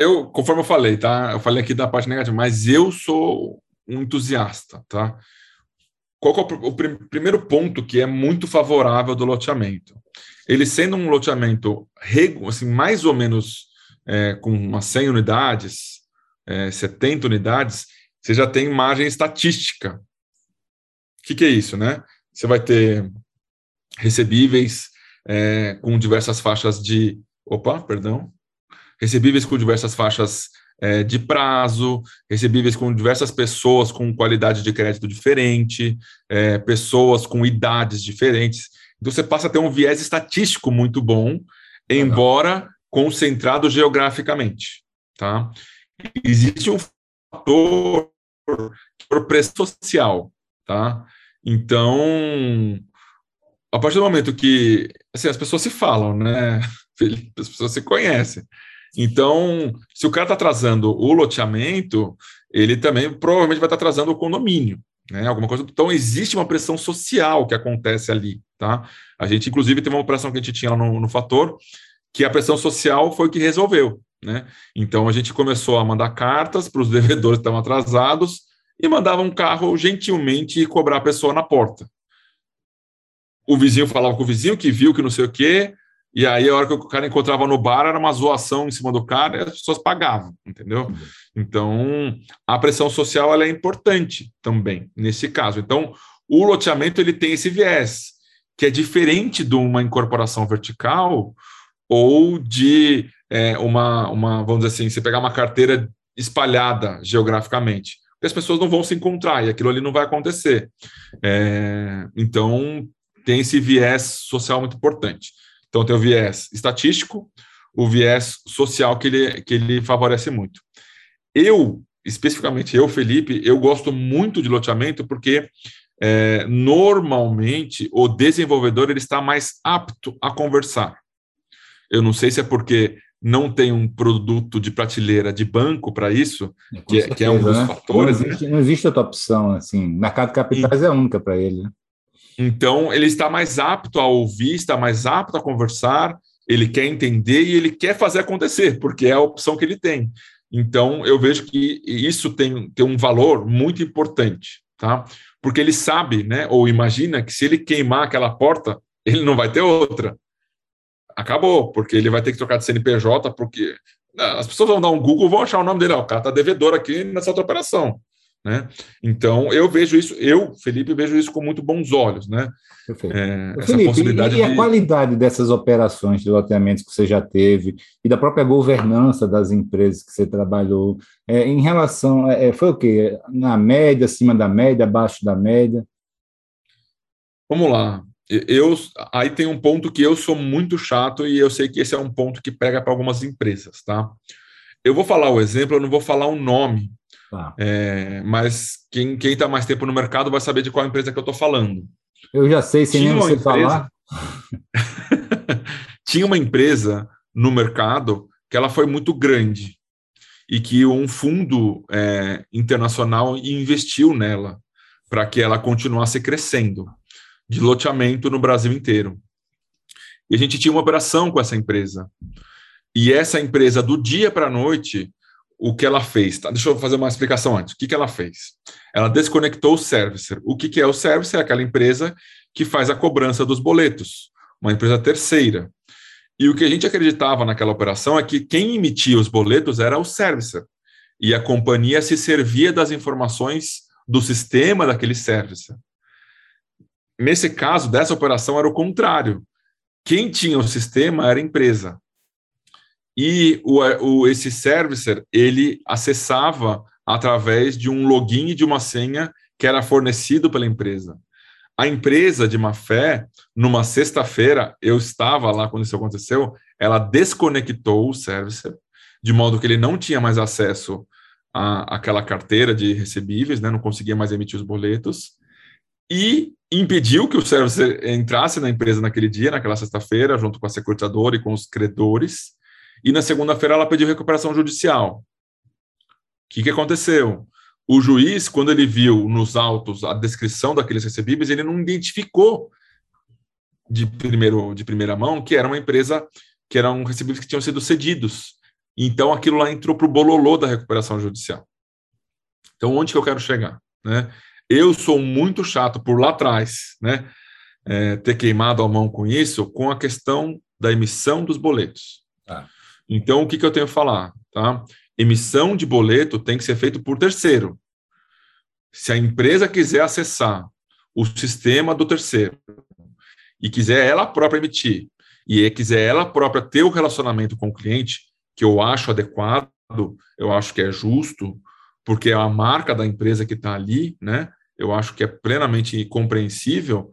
Eu, conforme eu falei, tá? Eu falei aqui da parte negativa, mas eu sou um entusiasta, tá? Qual é o, o pr primeiro ponto que é muito favorável do loteamento? Ele sendo um loteamento assim, mais ou menos é, com umas 100 unidades, é, 70 unidades, você já tem margem estatística. O que, que é isso, né? Você vai ter recebíveis é, com diversas faixas de. Opa, perdão. Recebíveis com diversas faixas é, de prazo, recebíveis com diversas pessoas com qualidade de crédito diferente, é, pessoas com idades diferentes. Então, você passa a ter um viés estatístico muito bom embora concentrado geograficamente, tá? Existe um fator por pressão social, tá? Então, a partir do momento que assim, as pessoas se falam, né? As pessoas se conhecem. Então, se o cara está atrasando o loteamento, ele também provavelmente vai estar tá atrasando o condomínio, né? Alguma coisa. Então, existe uma pressão social que acontece ali, tá? A gente, inclusive, tem uma operação que a gente tinha lá no, no Fator, que a pressão social foi o que resolveu, né? Então, a gente começou a mandar cartas para os devedores que estavam atrasados e mandava um carro gentilmente cobrar a pessoa na porta. O vizinho falava com o vizinho que viu que não sei o quê, e aí a hora que o cara encontrava no bar era uma zoação em cima do cara e as pessoas pagavam, entendeu? Então, a pressão social ela é importante também nesse caso. Então, o loteamento ele tem esse viés, que é diferente de uma incorporação vertical ou de é, uma, uma, vamos dizer assim, você pegar uma carteira espalhada geograficamente porque as pessoas não vão se encontrar e aquilo ali não vai acontecer. É, então, tem esse viés social muito importante. Então, tem o viés estatístico, o viés social que ele, que ele favorece muito. Eu, especificamente eu, Felipe, eu gosto muito de loteamento porque é, normalmente o desenvolvedor ele está mais apto a conversar. Eu não sei se é porque não tem um produto de prateleira de banco para isso, é, que, certeza, é, que, é, um dos né? fatores. Não existe, né? não existe outra opção, assim, mercado de capitais e, é a única para ele. Né? Então, ele está mais apto a ouvir, está mais apto a conversar, ele quer entender e ele quer fazer acontecer, porque é a opção que ele tem. Então, eu vejo que isso tem, tem um valor muito importante, tá? Porque ele sabe, né, ou imagina que se ele queimar aquela porta, ele não vai ter outra acabou, porque ele vai ter que trocar de CNPJ, porque né, as pessoas vão dar um Google vão achar o nome dele, ó, o cara está devedor aqui nessa outra operação. Né? Então, eu vejo isso, eu, Felipe, vejo isso com muito bons olhos, né? É, essa Felipe, possibilidade e, a qualidade dessas operações de loteamentos que você já teve e da própria governança das empresas que você trabalhou, é, em relação, é, foi o quê? Na média, acima da média, abaixo da média? Vamos lá eu aí tem um ponto que eu sou muito chato e eu sei que esse é um ponto que pega para algumas empresas, tá? Eu vou falar o exemplo, eu não vou falar o nome, tá. é, mas quem está mais tempo no mercado vai saber de qual empresa que eu estou falando. Eu já sei, sem nem você empresa... falar. Tinha uma empresa no mercado que ela foi muito grande e que um fundo é, internacional investiu nela para que ela continuasse crescendo de loteamento no Brasil inteiro. E a gente tinha uma operação com essa empresa. E essa empresa, do dia para a noite, o que ela fez? Tá? Deixa eu fazer uma explicação antes. O que, que ela fez? Ela desconectou o servicer. O que, que é o servicer? É aquela empresa que faz a cobrança dos boletos, uma empresa terceira. E o que a gente acreditava naquela operação é que quem emitia os boletos era o servicer. E a companhia se servia das informações do sistema daquele servicer. Nesse caso, dessa operação, era o contrário. Quem tinha o sistema era a empresa. E o, o, esse servicer, ele acessava através de um login e de uma senha que era fornecido pela empresa. A empresa de má fé, numa sexta-feira, eu estava lá quando isso aconteceu, ela desconectou o servicer, de modo que ele não tinha mais acesso à, àquela carteira de recebíveis, né, não conseguia mais emitir os boletos, e impediu que o servicer entrasse na empresa naquele dia, naquela sexta-feira, junto com a securitadora e com os credores. E na segunda-feira ela pediu recuperação judicial. O que, que aconteceu? O juiz, quando ele viu nos autos a descrição daqueles recebíveis, ele não identificou de, primeiro, de primeira mão que era uma empresa que eram recebíveis que tinham sido cedidos. Então aquilo lá entrou para o bololô da recuperação judicial. Então, onde que eu quero chegar? Né? Eu sou muito chato por lá atrás, né? É, ter queimado a mão com isso, com a questão da emissão dos boletos. Ah. Então, o que, que eu tenho que falar? Tá? Emissão de boleto tem que ser feito por terceiro. Se a empresa quiser acessar o sistema do terceiro e quiser ela própria emitir, e quiser ela própria ter o relacionamento com o cliente, que eu acho adequado, eu acho que é justo, porque é a marca da empresa que está ali, né? eu acho que é plenamente compreensível.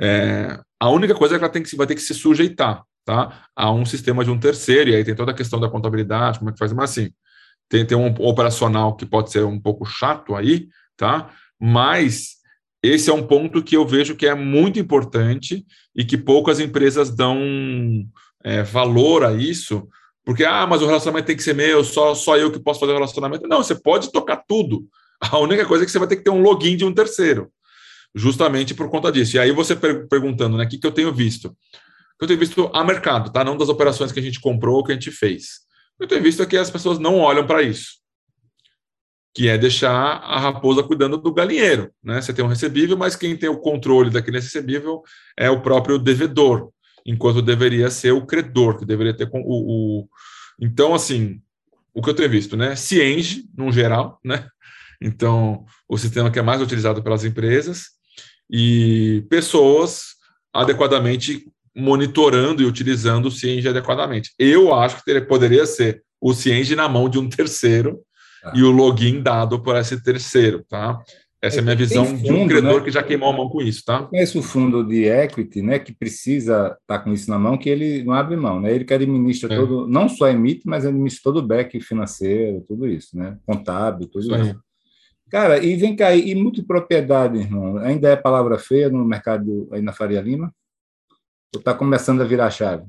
É, a única coisa é que ela tem que, vai ter que se sujeitar. Tá, a um sistema de um terceiro, e aí tem toda a questão da contabilidade, como é que faz, mas assim, tem, tem um operacional que pode ser um pouco chato aí, tá, mas esse é um ponto que eu vejo que é muito importante e que poucas empresas dão é, valor a isso, porque, ah, mas o relacionamento tem que ser meu, só, só eu que posso fazer o relacionamento. Não, você pode tocar tudo. A única coisa é que você vai ter que ter um login de um terceiro, justamente por conta disso. E aí você per perguntando, né, o que, que eu tenho visto? Eu tenho visto a mercado, tá? Não das operações que a gente comprou ou que a gente fez. Eu tenho visto que as pessoas não olham para isso que é deixar a raposa cuidando do galinheiro. Né? Você tem um recebível, mas quem tem o controle daquele recebível é o próprio devedor, enquanto deveria ser o credor, que deveria ter o. o... Então, assim, o que eu tenho visto, né? Cienge, no geral, né? Então, o sistema que é mais utilizado pelas empresas e pessoas adequadamente monitorando e utilizando o Cienge adequadamente. Eu acho que poderia ser o Cienge na mão de um terceiro, e o login dado por esse terceiro, tá? Essa é a minha visão fundo, de um credor né? que já queimou a mão com isso, tá? Conheço o fundo de equity, né, que precisa estar tá com isso na mão, que ele não abre mão, né? Ele que administra é. todo, não só emite, mas administra todo o back financeiro, tudo isso, né? Contábil, tudo isso. isso. Cara, e vem cá, e multipropriedade, irmão, ainda é palavra feia no mercado aí na Faria Lima? Está começando a virar chave?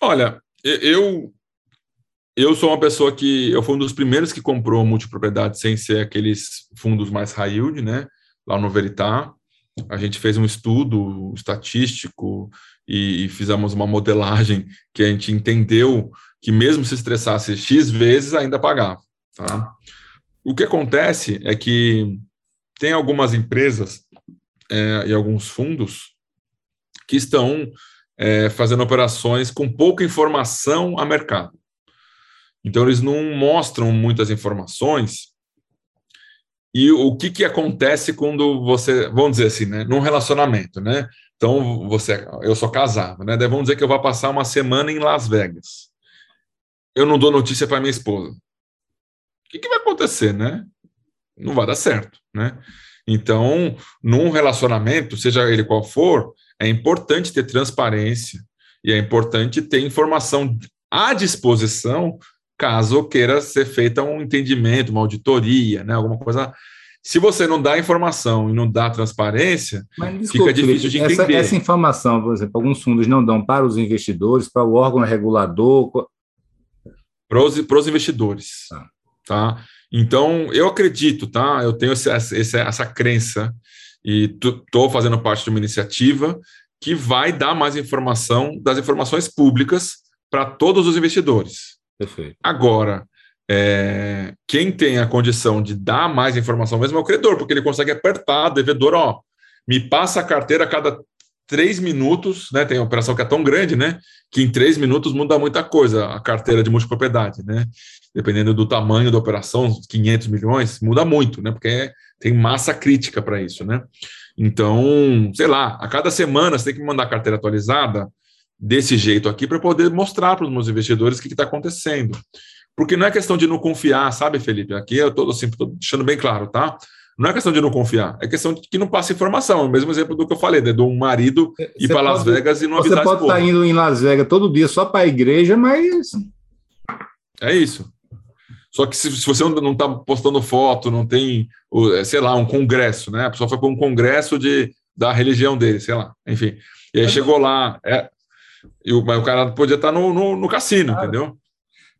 Olha, eu eu sou uma pessoa que eu fui um dos primeiros que comprou multipropriedade sem ser aqueles fundos mais high yield, né? Lá no Veritá, a gente fez um estudo estatístico e, e fizemos uma modelagem que a gente entendeu que mesmo se estressasse x vezes ainda pagava, tá? O que acontece é que tem algumas empresas é, e alguns fundos que estão é, fazendo operações com pouca informação a mercado. Então, eles não mostram muitas informações. E o que, que acontece quando você, vamos dizer assim, né, num relacionamento, né? Então, você, eu sou casado, né? Vamos dizer que eu vou passar uma semana em Las Vegas. Eu não dou notícia para minha esposa. O que, que vai acontecer, né? Não vai dar certo, né? Então, num relacionamento, seja ele qual for, é importante ter transparência e é importante ter informação à disposição caso queira ser feita um entendimento, uma auditoria, né, alguma coisa. Se você não dá informação e não dá transparência, Mas, fica difícil de entender. Essa, essa, informação, por exemplo, alguns fundos não dão para os investidores, para o órgão regulador. Para os, para os investidores. Ah. Tá? Então, eu acredito, tá? Eu tenho essa, essa, essa crença e estou fazendo parte de uma iniciativa que vai dar mais informação das informações públicas para todos os investidores. Perfeito. Agora, é, quem tem a condição de dar mais informação mesmo é o credor, porque ele consegue apertar, devedor, ó, me passa a carteira a cada três minutos, né? Tem uma operação que é tão grande, né? Que em três minutos muda muita coisa a carteira de multipropriedade, né? Dependendo do tamanho da operação, 500 milhões, muda muito, né? Porque tem massa crítica para isso, né? Então, sei lá, a cada semana você tem que mandar a carteira atualizada desse jeito aqui para poder mostrar para os meus investidores o que está acontecendo. Porque não é questão de não confiar, sabe, Felipe? Aqui eu estou assim, deixando bem claro, tá? Não é questão de não confiar, é questão de que não passa informação. É o mesmo exemplo do que eu falei, né? De um marido ir para Las Vegas e não avisar Você pode estar tá indo em Las Vegas todo dia só para a igreja, mas. É isso. Só que se, se você não está postando foto, não tem, sei lá, um congresso, né? A pessoa foi para um congresso de, da religião dele, sei lá, enfim. E aí chegou lá, é, e o, mas o cara podia estar no, no, no cassino, claro. entendeu?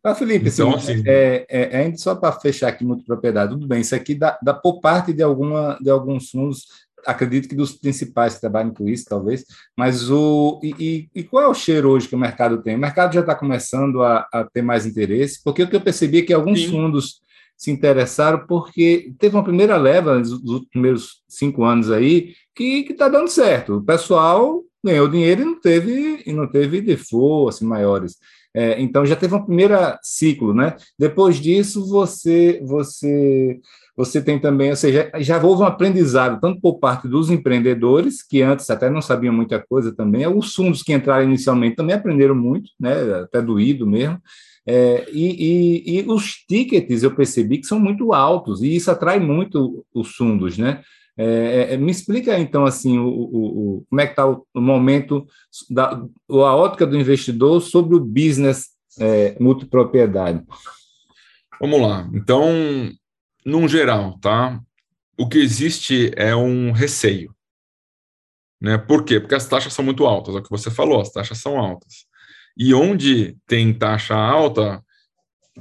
Mas, Felipe, então, assim, assim, é, é, ainda só para fechar aqui muito propriedade, tudo bem, isso aqui dá, dá por parte de, alguma, de alguns fundos, acredito que dos principais que trabalham com isso, talvez, mas o. E, e, qual é o cheiro hoje que o mercado tem? O mercado já está começando a, a, ter mais interesse, porque o que eu percebi é que alguns Sim. fundos se interessaram porque teve uma primeira leva nos primeiros cinco anos aí que está dando certo. O pessoal ganhou dinheiro e não teve e não teve default assim, maiores. É, então já teve um primeiro ciclo, né? Depois disso você você você tem também, ou seja, já houve um aprendizado tanto por parte dos empreendedores que antes até não sabiam muita coisa também, os fundos que entraram inicialmente também aprenderam muito, né? Até doído mesmo. É, e, e, e, os tickets eu percebi que são muito altos, e isso atrai muito os fundos, né? É, é, me explica então assim o, o, o como é que está o, o, momento da a ótica do investidor sobre o business é, multipropriedade. Vamos lá. Então, num geral, tá? O que existe é um receio. Né? Por quê? Porque as taxas são muito altas, é o que você falou, as taxas são altas. E onde tem taxa alta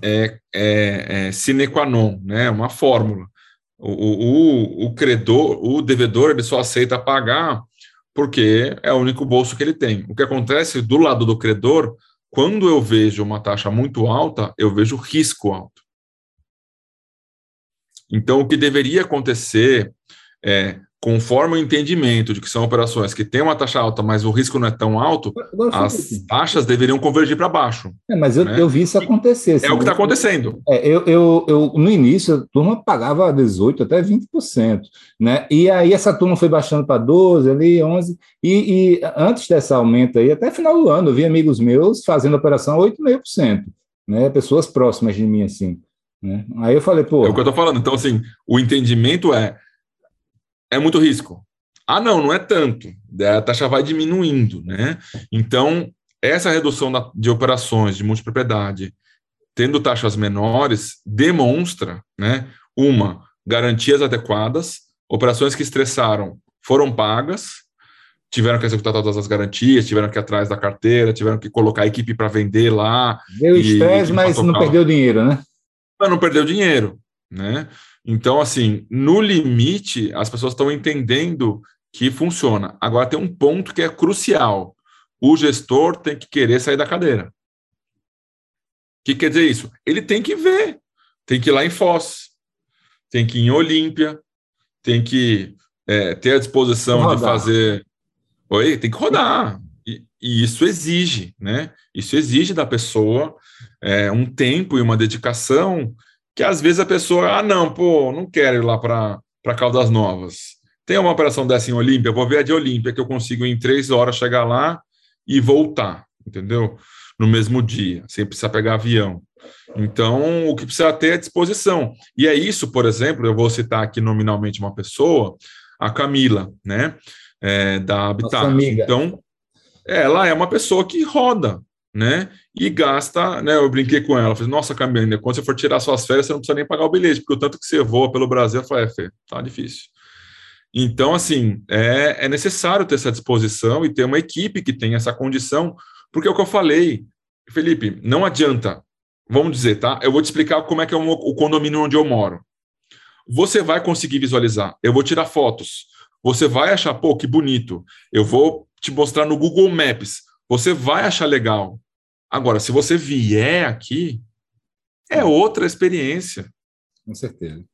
é, é, é sine qua non, né? uma fórmula. O, o, o credor, o devedor, ele só aceita pagar porque é o único bolso que ele tem. O que acontece do lado do credor, quando eu vejo uma taxa muito alta, eu vejo risco alto. Então, o que deveria acontecer é conforme o entendimento de que são operações que têm uma taxa alta, mas o risco não é tão alto, as taxas deveriam convergir para baixo. É, mas eu, né? eu, vi isso acontecer. Assim, é o que está acontecendo. É, eu, eu, eu, no início, a turma pagava 18%, até 20%. Né? E aí essa turma foi baixando para 12%, ali, 11%. E, e antes dessa aumento aí, até final do ano, eu vi amigos meus fazendo operação 8,5%. Né? Pessoas próximas de mim, assim. Né? Aí eu falei, pô. É o que eu estou falando. Então, assim, o entendimento é é muito risco. Ah, não, não é tanto. A taxa vai diminuindo, né? Então, essa redução de operações de multipropriedade, tendo taxas menores, demonstra, né, uma, garantias adequadas, operações que estressaram foram pagas, tiveram que executar todas as garantias, tiveram que ir atrás da carteira, tiveram que colocar a equipe para vender lá. Deu estresse, mas não perdeu dinheiro, né? Mas não perdeu dinheiro, né? Então, assim, no limite, as pessoas estão entendendo que funciona. Agora, tem um ponto que é crucial: o gestor tem que querer sair da cadeira. O que quer dizer isso? Ele tem que ver, tem que ir lá em Foz, tem que ir em Olímpia, tem que é, ter a disposição de fazer. Oi, tem que rodar. E, isso exige, né? Isso exige da pessoa é, um tempo e uma dedicação que às vezes a pessoa, ah, não, pô, não quero ir lá para Caldas Novas. Tem uma operação dessa em Olímpia, vou ver a de Olímpia, que eu consigo em três horas chegar lá e voltar, entendeu? No mesmo dia, sem precisar pegar avião. Então, o que precisa ter é disposição. E é isso, por exemplo, eu vou citar aqui nominalmente uma pessoa, a Camila, né, é, da Habitat. Então, ela é uma pessoa que roda, né? E gasta, né? Eu brinquei com ela, falei, nossa, Camila, quando você for tirar suas férias, você não precisa nem pagar o bilhete, porque o tanto que você voa pelo Brasil, eu falei, é, Fê, tá difícil. Então, assim, é, é necessário ter essa disposição e ter uma equipe que tenha essa condição, porque é o que eu falei, Felipe, não adianta, vamos dizer, tá? Eu vou te explicar como é que é o condomínio onde eu moro. Você vai conseguir visualizar, eu vou tirar fotos, você vai achar, pô, que bonito, eu vou te mostrar no Google Maps, você vai achar legal. Agora, se você vier aqui, é outra experiência. Com certeza.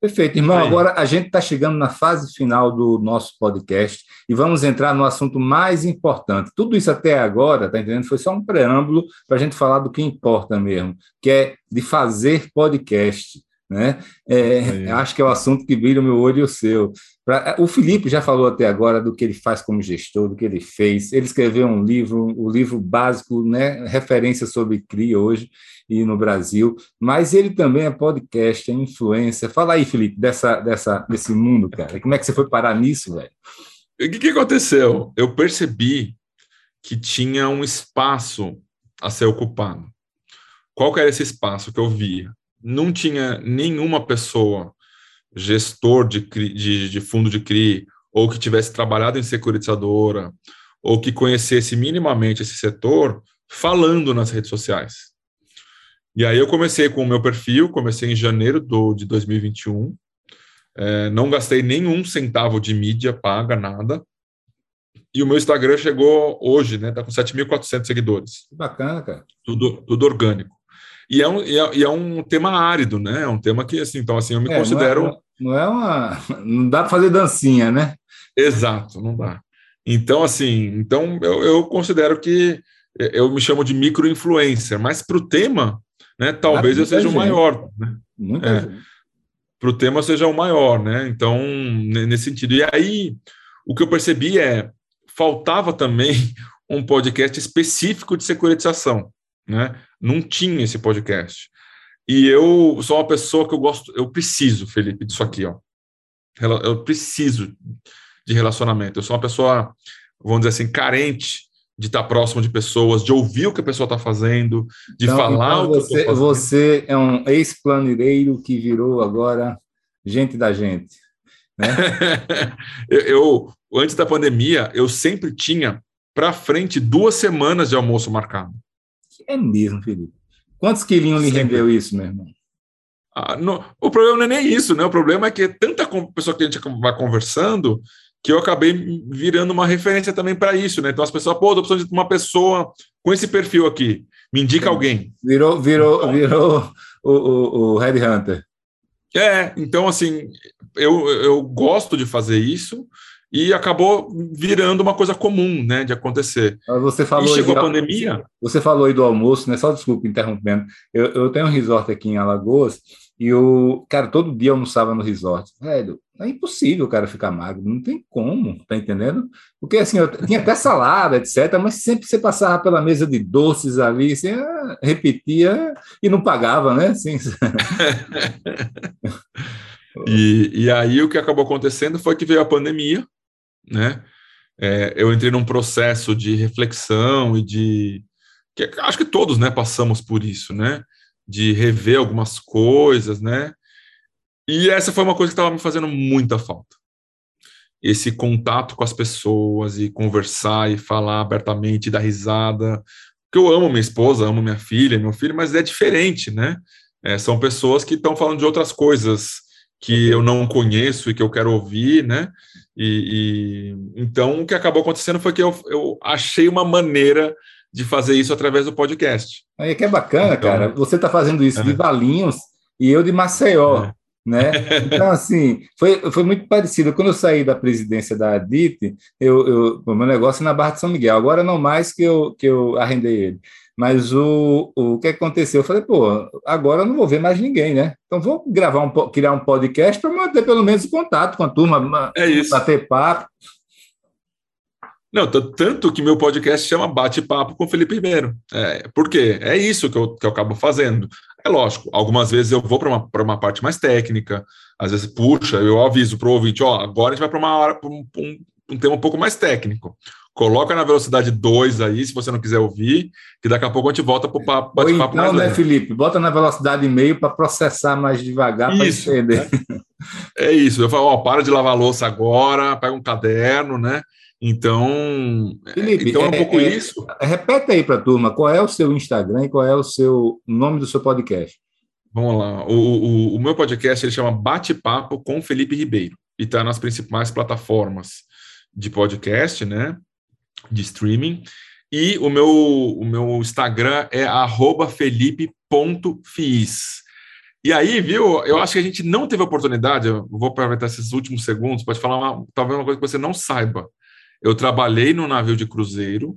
Perfeito, irmão. Aí. Agora a gente está chegando na fase final do nosso podcast e vamos entrar no assunto mais importante. Tudo isso até agora, tá entendendo? Foi só um preâmbulo para a gente falar do que importa mesmo, que é de fazer podcast. Né? É, acho que é o assunto que brilha o meu olho e o seu. Pra, o Felipe já falou até agora do que ele faz como gestor, do que ele fez. Ele escreveu um livro, o um livro básico, né, referência sobre CRI hoje e no Brasil, mas ele também é podcast, é influência. Fala aí, Felipe, dessa, dessa, desse mundo, cara. Como é que você foi parar nisso, velho? O que, que aconteceu? Eu percebi que tinha um espaço a ser ocupado. Qual era esse espaço que eu via? Não tinha nenhuma pessoa, gestor de, de, de fundo de CRI, ou que tivesse trabalhado em securitizadora, ou que conhecesse minimamente esse setor, falando nas redes sociais. E aí eu comecei com o meu perfil, comecei em janeiro do, de 2021, é, não gastei nenhum centavo de mídia paga, nada, e o meu Instagram chegou hoje, né, tá com 7.400 seguidores. Bacana, cara. Tudo, tudo orgânico. E é, um, e é, e é, um tema árido, né? É um tema que, assim, então, assim, eu me é, considero. Não é, não é uma. Não dá para fazer dancinha, né? Exato, não dá. Então, assim, então eu, eu considero que eu me chamo de micro-influencer, mas para o tema, né, talvez ah, eu seja gente. o maior. Né? É, para o tema seja o maior, né? Então, nesse sentido. E aí, o que eu percebi é faltava também um podcast específico de securitização né? Não tinha esse podcast. E eu sou uma pessoa que eu gosto, eu preciso, Felipe, disso aqui, ó. Eu preciso de relacionamento. Eu sou uma pessoa, vamos dizer assim, carente de estar próximo de pessoas, de ouvir o que a pessoa está fazendo, de então, falar então você, o que Você é um ex-planeiro que virou agora gente da gente. Né? eu, eu, antes da pandemia, eu sempre tinha para frente duas semanas de almoço marcado. É mesmo, Felipe. Quantos quilinhos lhe rendeu isso, meu irmão? Ah, não, o problema não é nem isso, né? O problema é que tanta pessoa que a gente vai conversando que eu acabei virando uma referência também para isso, né? Então as pessoas, pô, precisando de uma pessoa com esse perfil aqui, me indica alguém. Virou, virou, virou o, o, o Red Hunter. É, então assim, eu, eu gosto de fazer isso e acabou virando uma coisa comum, né, de acontecer. Você falou e chegou a pandemia. Você falou aí do almoço, né? Só desculpa interrompendo. Eu, eu tenho um resort aqui em Alagoas e o cara todo dia almoçava no resort. Velho, é impossível o cara ficar magro, não tem como, tá entendendo? Porque assim, eu tinha até salada, etc, mas sempre você passava pela mesa de doces ali, você ah, repetia e não pagava, né? Assim, e, e aí o que acabou acontecendo foi que veio a pandemia, né? É, eu entrei num processo de reflexão e de que acho que todos, né, passamos por isso, né? De rever algumas coisas, né? E essa foi uma coisa que estava me fazendo muita falta. Esse contato com as pessoas e conversar e falar abertamente, dar risada. Porque eu amo minha esposa, amo minha filha, meu filho, mas é diferente, né? É, são pessoas que estão falando de outras coisas que eu não conheço e que eu quero ouvir, né? E, e, então o que acabou acontecendo foi que eu, eu achei uma maneira de fazer isso através do podcast. Aí que é bacana, então, cara. Você está fazendo isso é. de Valinhos e eu de Maceió. É. Né? Então, assim, foi, foi muito parecido. Quando eu saí da presidência da ADIT, eu, eu, o meu negócio é na Barra de São Miguel. Agora não mais que eu, que eu arrendei ele. Mas o, o que aconteceu? Eu falei, pô, agora eu não vou ver mais ninguém, né? Então vou gravar um, criar um podcast para manter pelo menos contato com a turma, é isso. bater papo. Não, tanto que meu podcast chama Bate-Papo com Felipe Ribeiro. É, por quê? É isso que eu, que eu acabo fazendo. É lógico, algumas vezes eu vou para uma, uma parte mais técnica, às vezes, puxa, eu aviso para o ouvinte, ó, agora a gente vai para uma hora, para um, um, um tema um pouco mais técnico. Coloca na velocidade 2 aí, se você não quiser ouvir, que daqui a pouco a gente volta para o bate-papo então, mais né, Felipe? Bota na velocidade meio para processar mais devagar para entender. É. é isso. Eu falo, ó, para de lavar louça agora, pega um caderno, né? Então, Felipe, então é um é, pouco é, isso. Repete aí para a turma qual é o seu Instagram e qual é o seu nome do seu podcast. Vamos lá. O, o, o meu podcast ele chama Bate-Papo com Felipe Ribeiro e está nas principais plataformas de podcast, né? De streaming. E o meu, o meu Instagram é felipe.fiz. E aí, viu, eu acho que a gente não teve oportunidade, eu vou aproveitar esses últimos segundos para te falar uma, talvez uma coisa que você não saiba. Eu trabalhei no navio de cruzeiro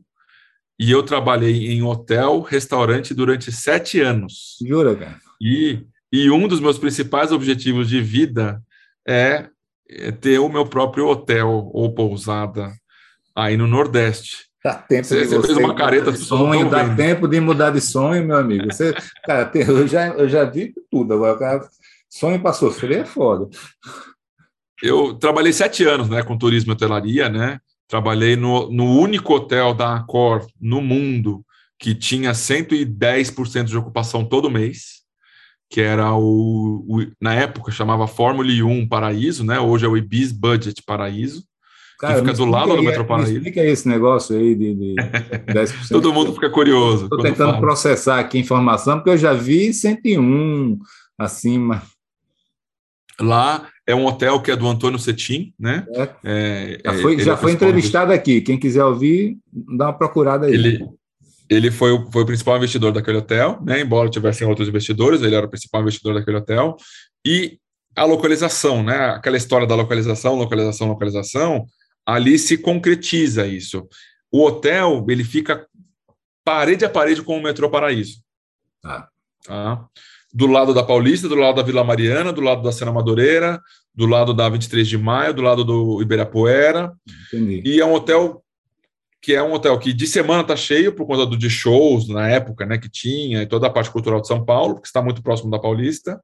e eu trabalhei em hotel, restaurante durante sete anos. Jura, cara? E, e um dos meus principais objetivos de vida é, é ter o meu próprio hotel ou pousada aí no Nordeste. Dá tempo você, de você, fez uma careta de sonho, dá vendo. tempo de mudar de sonho, meu amigo. Você, cara, eu já, eu já vi tudo. Agora, cara, sonho para sofrer é foda. Eu trabalhei sete anos, né, com turismo e hotelaria, né? Trabalhei no, no único hotel da Accor no mundo que tinha 110% de ocupação todo mês, que era o, o, na época chamava Fórmula 1 Paraíso, né? Hoje é o Ibis Budget Paraíso. Cara, fica do lado do Metro Paraíso. Explica esse negócio aí de, de 10%. Todo mundo fica curioso. Estou tentando falo. processar aqui informação, porque eu já vi 101 acima. Lá é um hotel que é do Antônio Cetim, né? É. É, já foi, já é foi entrevistado aqui. Quem quiser ouvir, dá uma procurada aí. Ele, ele foi, o, foi o principal investidor daquele hotel, né? Embora tivessem outros investidores, ele era o principal investidor daquele hotel. E a localização, né? Aquela história da localização, localização, localização, ali se concretiza isso. O hotel, ele fica parede a parede com o metrô Paraíso. Ah. Tá? do lado da Paulista, do lado da Vila Mariana, do lado da Sena Madureira, do lado da 23 de Maio, do lado do Ibirapuera. Entendi. E é um hotel que é um hotel que de semana está cheio por conta do de shows na época, né, que tinha e toda a parte cultural de São Paulo, porque está muito próximo da Paulista.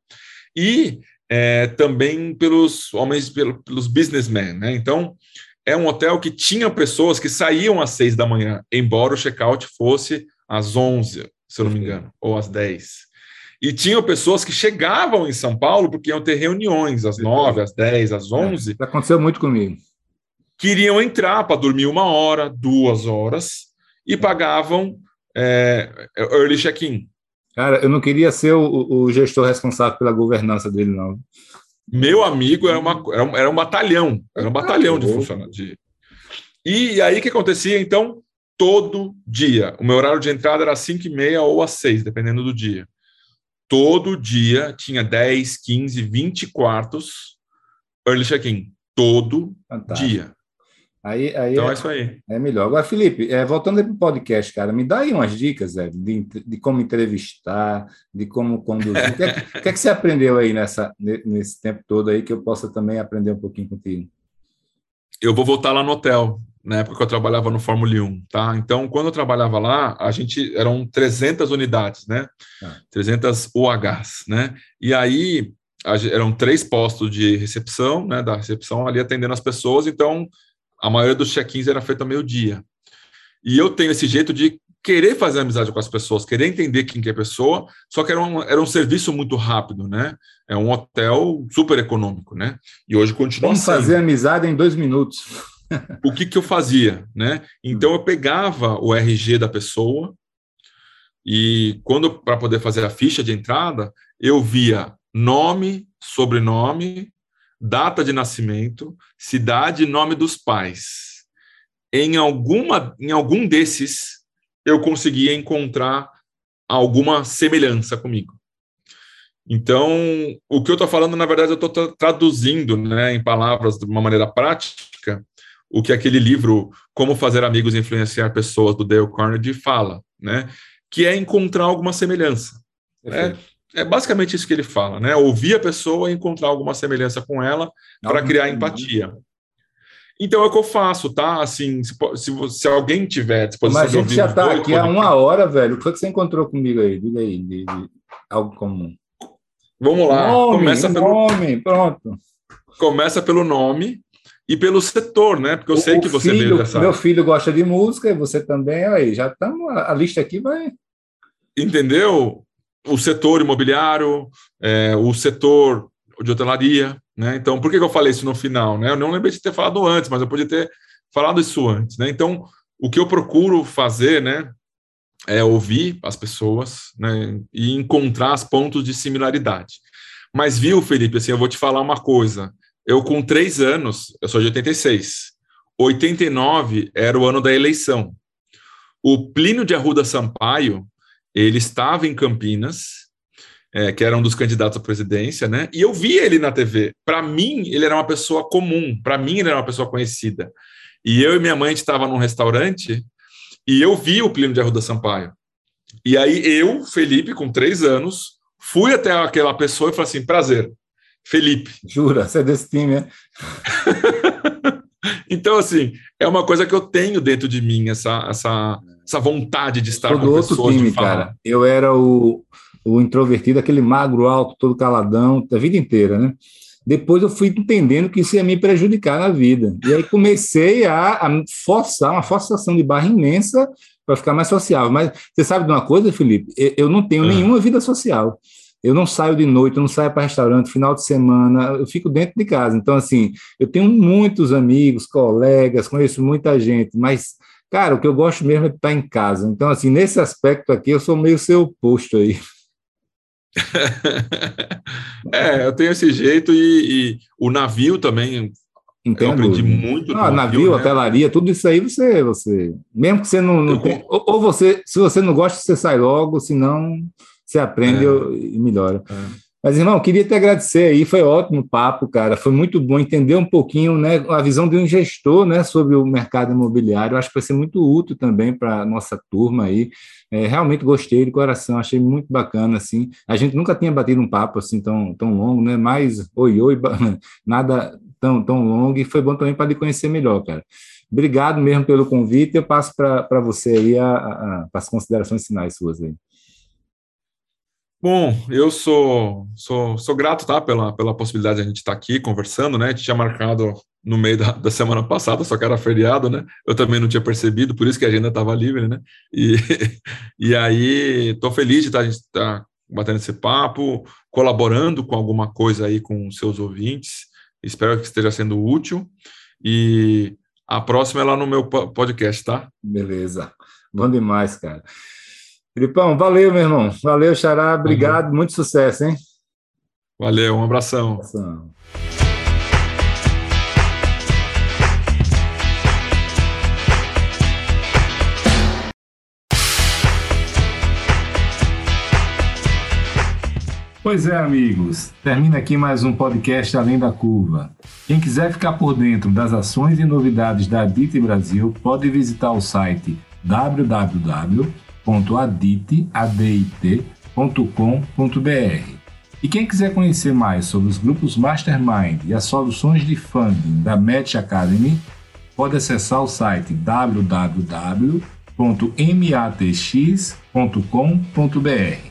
E é, também pelos homens, pelos businessmen, né? Então, é um hotel que tinha pessoas que saíam às seis da manhã, embora o check-out fosse às onze, se eu não me engano, ou às dez. E tinham pessoas que chegavam em São Paulo porque iam ter reuniões às nove, às dez, às é, onze. É, aconteceu muito comigo. Queriam entrar para dormir uma hora, duas horas, e pagavam é, early check-in. Cara, eu não queria ser o, o, gestor responsável pela governança dele, não. Meu amigo era, uma, era, um, era um batalhão, era um batalhão de funcionários. E aí o que acontecia? Então, todo dia. O meu horário de entrada era às 5 e meia ou às 6, dependendo do dia. Todo dia tinha 10, 15, 20 quartos early check-in. Todo Fantástico. dia. Aí, aí então é, é, isso aí. É melhor. Agora, Felipe, é, voltando para o podcast, cara, me dá aí umas dicas de, de como entrevistar, de como conduzir. o, que é, que, é que você aprendeu aí nessa, nesse tempo todo aí que eu possa também aprender um pouquinho contigo? Eu vou voltar lá no hotel, na época que eu trabalhava no Fórmula 1, tá? Então, quando eu trabalhava lá, a gente eram 300 unidades, né? Ah. 300 UHs, né? E aí eram três postos de recepção, né? Da recepção ali atendendo as pessoas, então a maioria dos check-ins era feita ao meio-dia. E eu tenho esse jeito de querer fazer amizade com as pessoas, querer entender quem que é a pessoa, só que era um, era um serviço muito rápido, né? É um hotel super econômico, né? E hoje continua Vamos sendo. fazer amizade em dois minutos. o que, que eu fazia, né? Então eu pegava o RG da pessoa e quando para poder fazer a ficha de entrada, eu via nome, sobrenome, data de nascimento, cidade e nome dos pais. Em alguma em algum desses eu conseguia encontrar alguma semelhança comigo. Então, o que eu estou falando, na verdade, eu estou traduzindo né, em palavras de uma maneira prática o que aquele livro Como Fazer Amigos e Influenciar Pessoas, do Dale Carnegie, fala, né? que é encontrar alguma semelhança. É, é basicamente isso que ele fala, né? Ouvir a pessoa e encontrar alguma semelhança com ela para criar empatia. Então é o que eu faço, tá? Assim, se, se, se alguém tiver disposição Mas a gente já está aqui há uma hora, velho. O que você encontrou comigo aí? Diga aí, de, de algo comum. Vamos lá. Nome, Começa pelo nome, pronto. Começa pelo nome e pelo setor, né? Porque eu o, sei que você filho, veio dessa. Meu filho gosta de música e você também. Aí, já estamos. A lista aqui vai. Entendeu? O setor imobiliário, é, o setor de hotelaria, né? Então, por que, eu falei isso no final, né? Eu não lembrei de ter falado antes, mas eu podia ter falado isso antes, né? Então, o que eu procuro fazer, né, é ouvir as pessoas, né, e encontrar os pontos de similaridade. Mas viu, Felipe, assim, eu vou te falar uma coisa. Eu com três anos, eu sou de 86. 89 era o ano da eleição. O Plínio de Arruda Sampaio, ele estava em Campinas, é, que era um dos candidatos à presidência, né? E eu vi ele na TV. Para mim, ele era uma pessoa comum. Para mim, ele era uma pessoa conhecida. E eu e minha mãe estava num restaurante e eu vi o Plínio de Arruda Sampaio. E aí eu, Felipe, com três anos, fui até aquela pessoa e falei assim: prazer, Felipe. Jura? Você é desse time, né? então, assim, é uma coisa que eu tenho dentro de mim, essa, essa essa vontade de estar com outro pessoas, time, cara. Eu era o, o introvertido, aquele magro alto, todo caladão, a vida inteira, né? Depois eu fui entendendo que isso ia me prejudicar na vida. E aí comecei a, a forçar, uma forçação de barra imensa para ficar mais sociável. Mas você sabe de uma coisa, Felipe? Eu não tenho uhum. nenhuma vida social. Eu não saio de noite, eu não saio para restaurante, final de semana, eu fico dentro de casa. Então, assim, eu tenho muitos amigos, colegas, conheço muita gente, mas Cara, o que eu gosto mesmo é estar em casa. Então, assim, nesse aspecto aqui, eu sou meio seu oposto aí. é, eu tenho esse jeito e, e o navio também. Entendo. Eu aprendi muito. Ah, navio, navio né? hotelaria, tudo isso aí você, você. Mesmo que você não. não tem, ou, ou, você, se você não gosta, você sai logo, senão você aprende é. e melhora. É. Mas, irmão, queria te agradecer aí, foi ótimo o papo, cara. Foi muito bom entender um pouquinho né, a visão de um gestor né, sobre o mercado imobiliário. Acho que vai ser muito útil também para a nossa turma aí. É, realmente gostei de coração, achei muito bacana. assim. A gente nunca tinha batido um papo assim tão, tão longo, né? Mais oi, oi, nada tão, tão longo, e foi bom também para lhe conhecer melhor, cara. Obrigado mesmo pelo convite. Eu passo para você aí a, a, a, as considerações finais suas aí. Bom, eu sou, sou, sou grato tá, pela, pela possibilidade de a gente estar aqui conversando, né? A gente tinha marcado no meio da, da, semana passada, só que era feriado, né? Eu também não tinha percebido, por isso que a agenda estava livre, né? E, e aí, estou feliz de estar, de estar batendo esse papo, colaborando com alguma coisa aí com seus ouvintes. Espero que esteja sendo útil. E a próxima é lá no meu podcast, tá? Beleza. Bom demais, cara. Filipão, valeu, meu irmão. Valeu, Xará. Obrigado. Valeu. Muito sucesso, hein? Valeu, um abração. Um abração. Pois é, amigos. Termina aqui mais um podcast Além da Curva. Quem quiser ficar por dentro das ações e novidades da Adite Brasil, pode visitar o site www.adit.com.br. E quem quiser conhecer mais sobre os grupos Mastermind e as soluções de funding da Match Academy, pode acessar o site www.matx.com.br.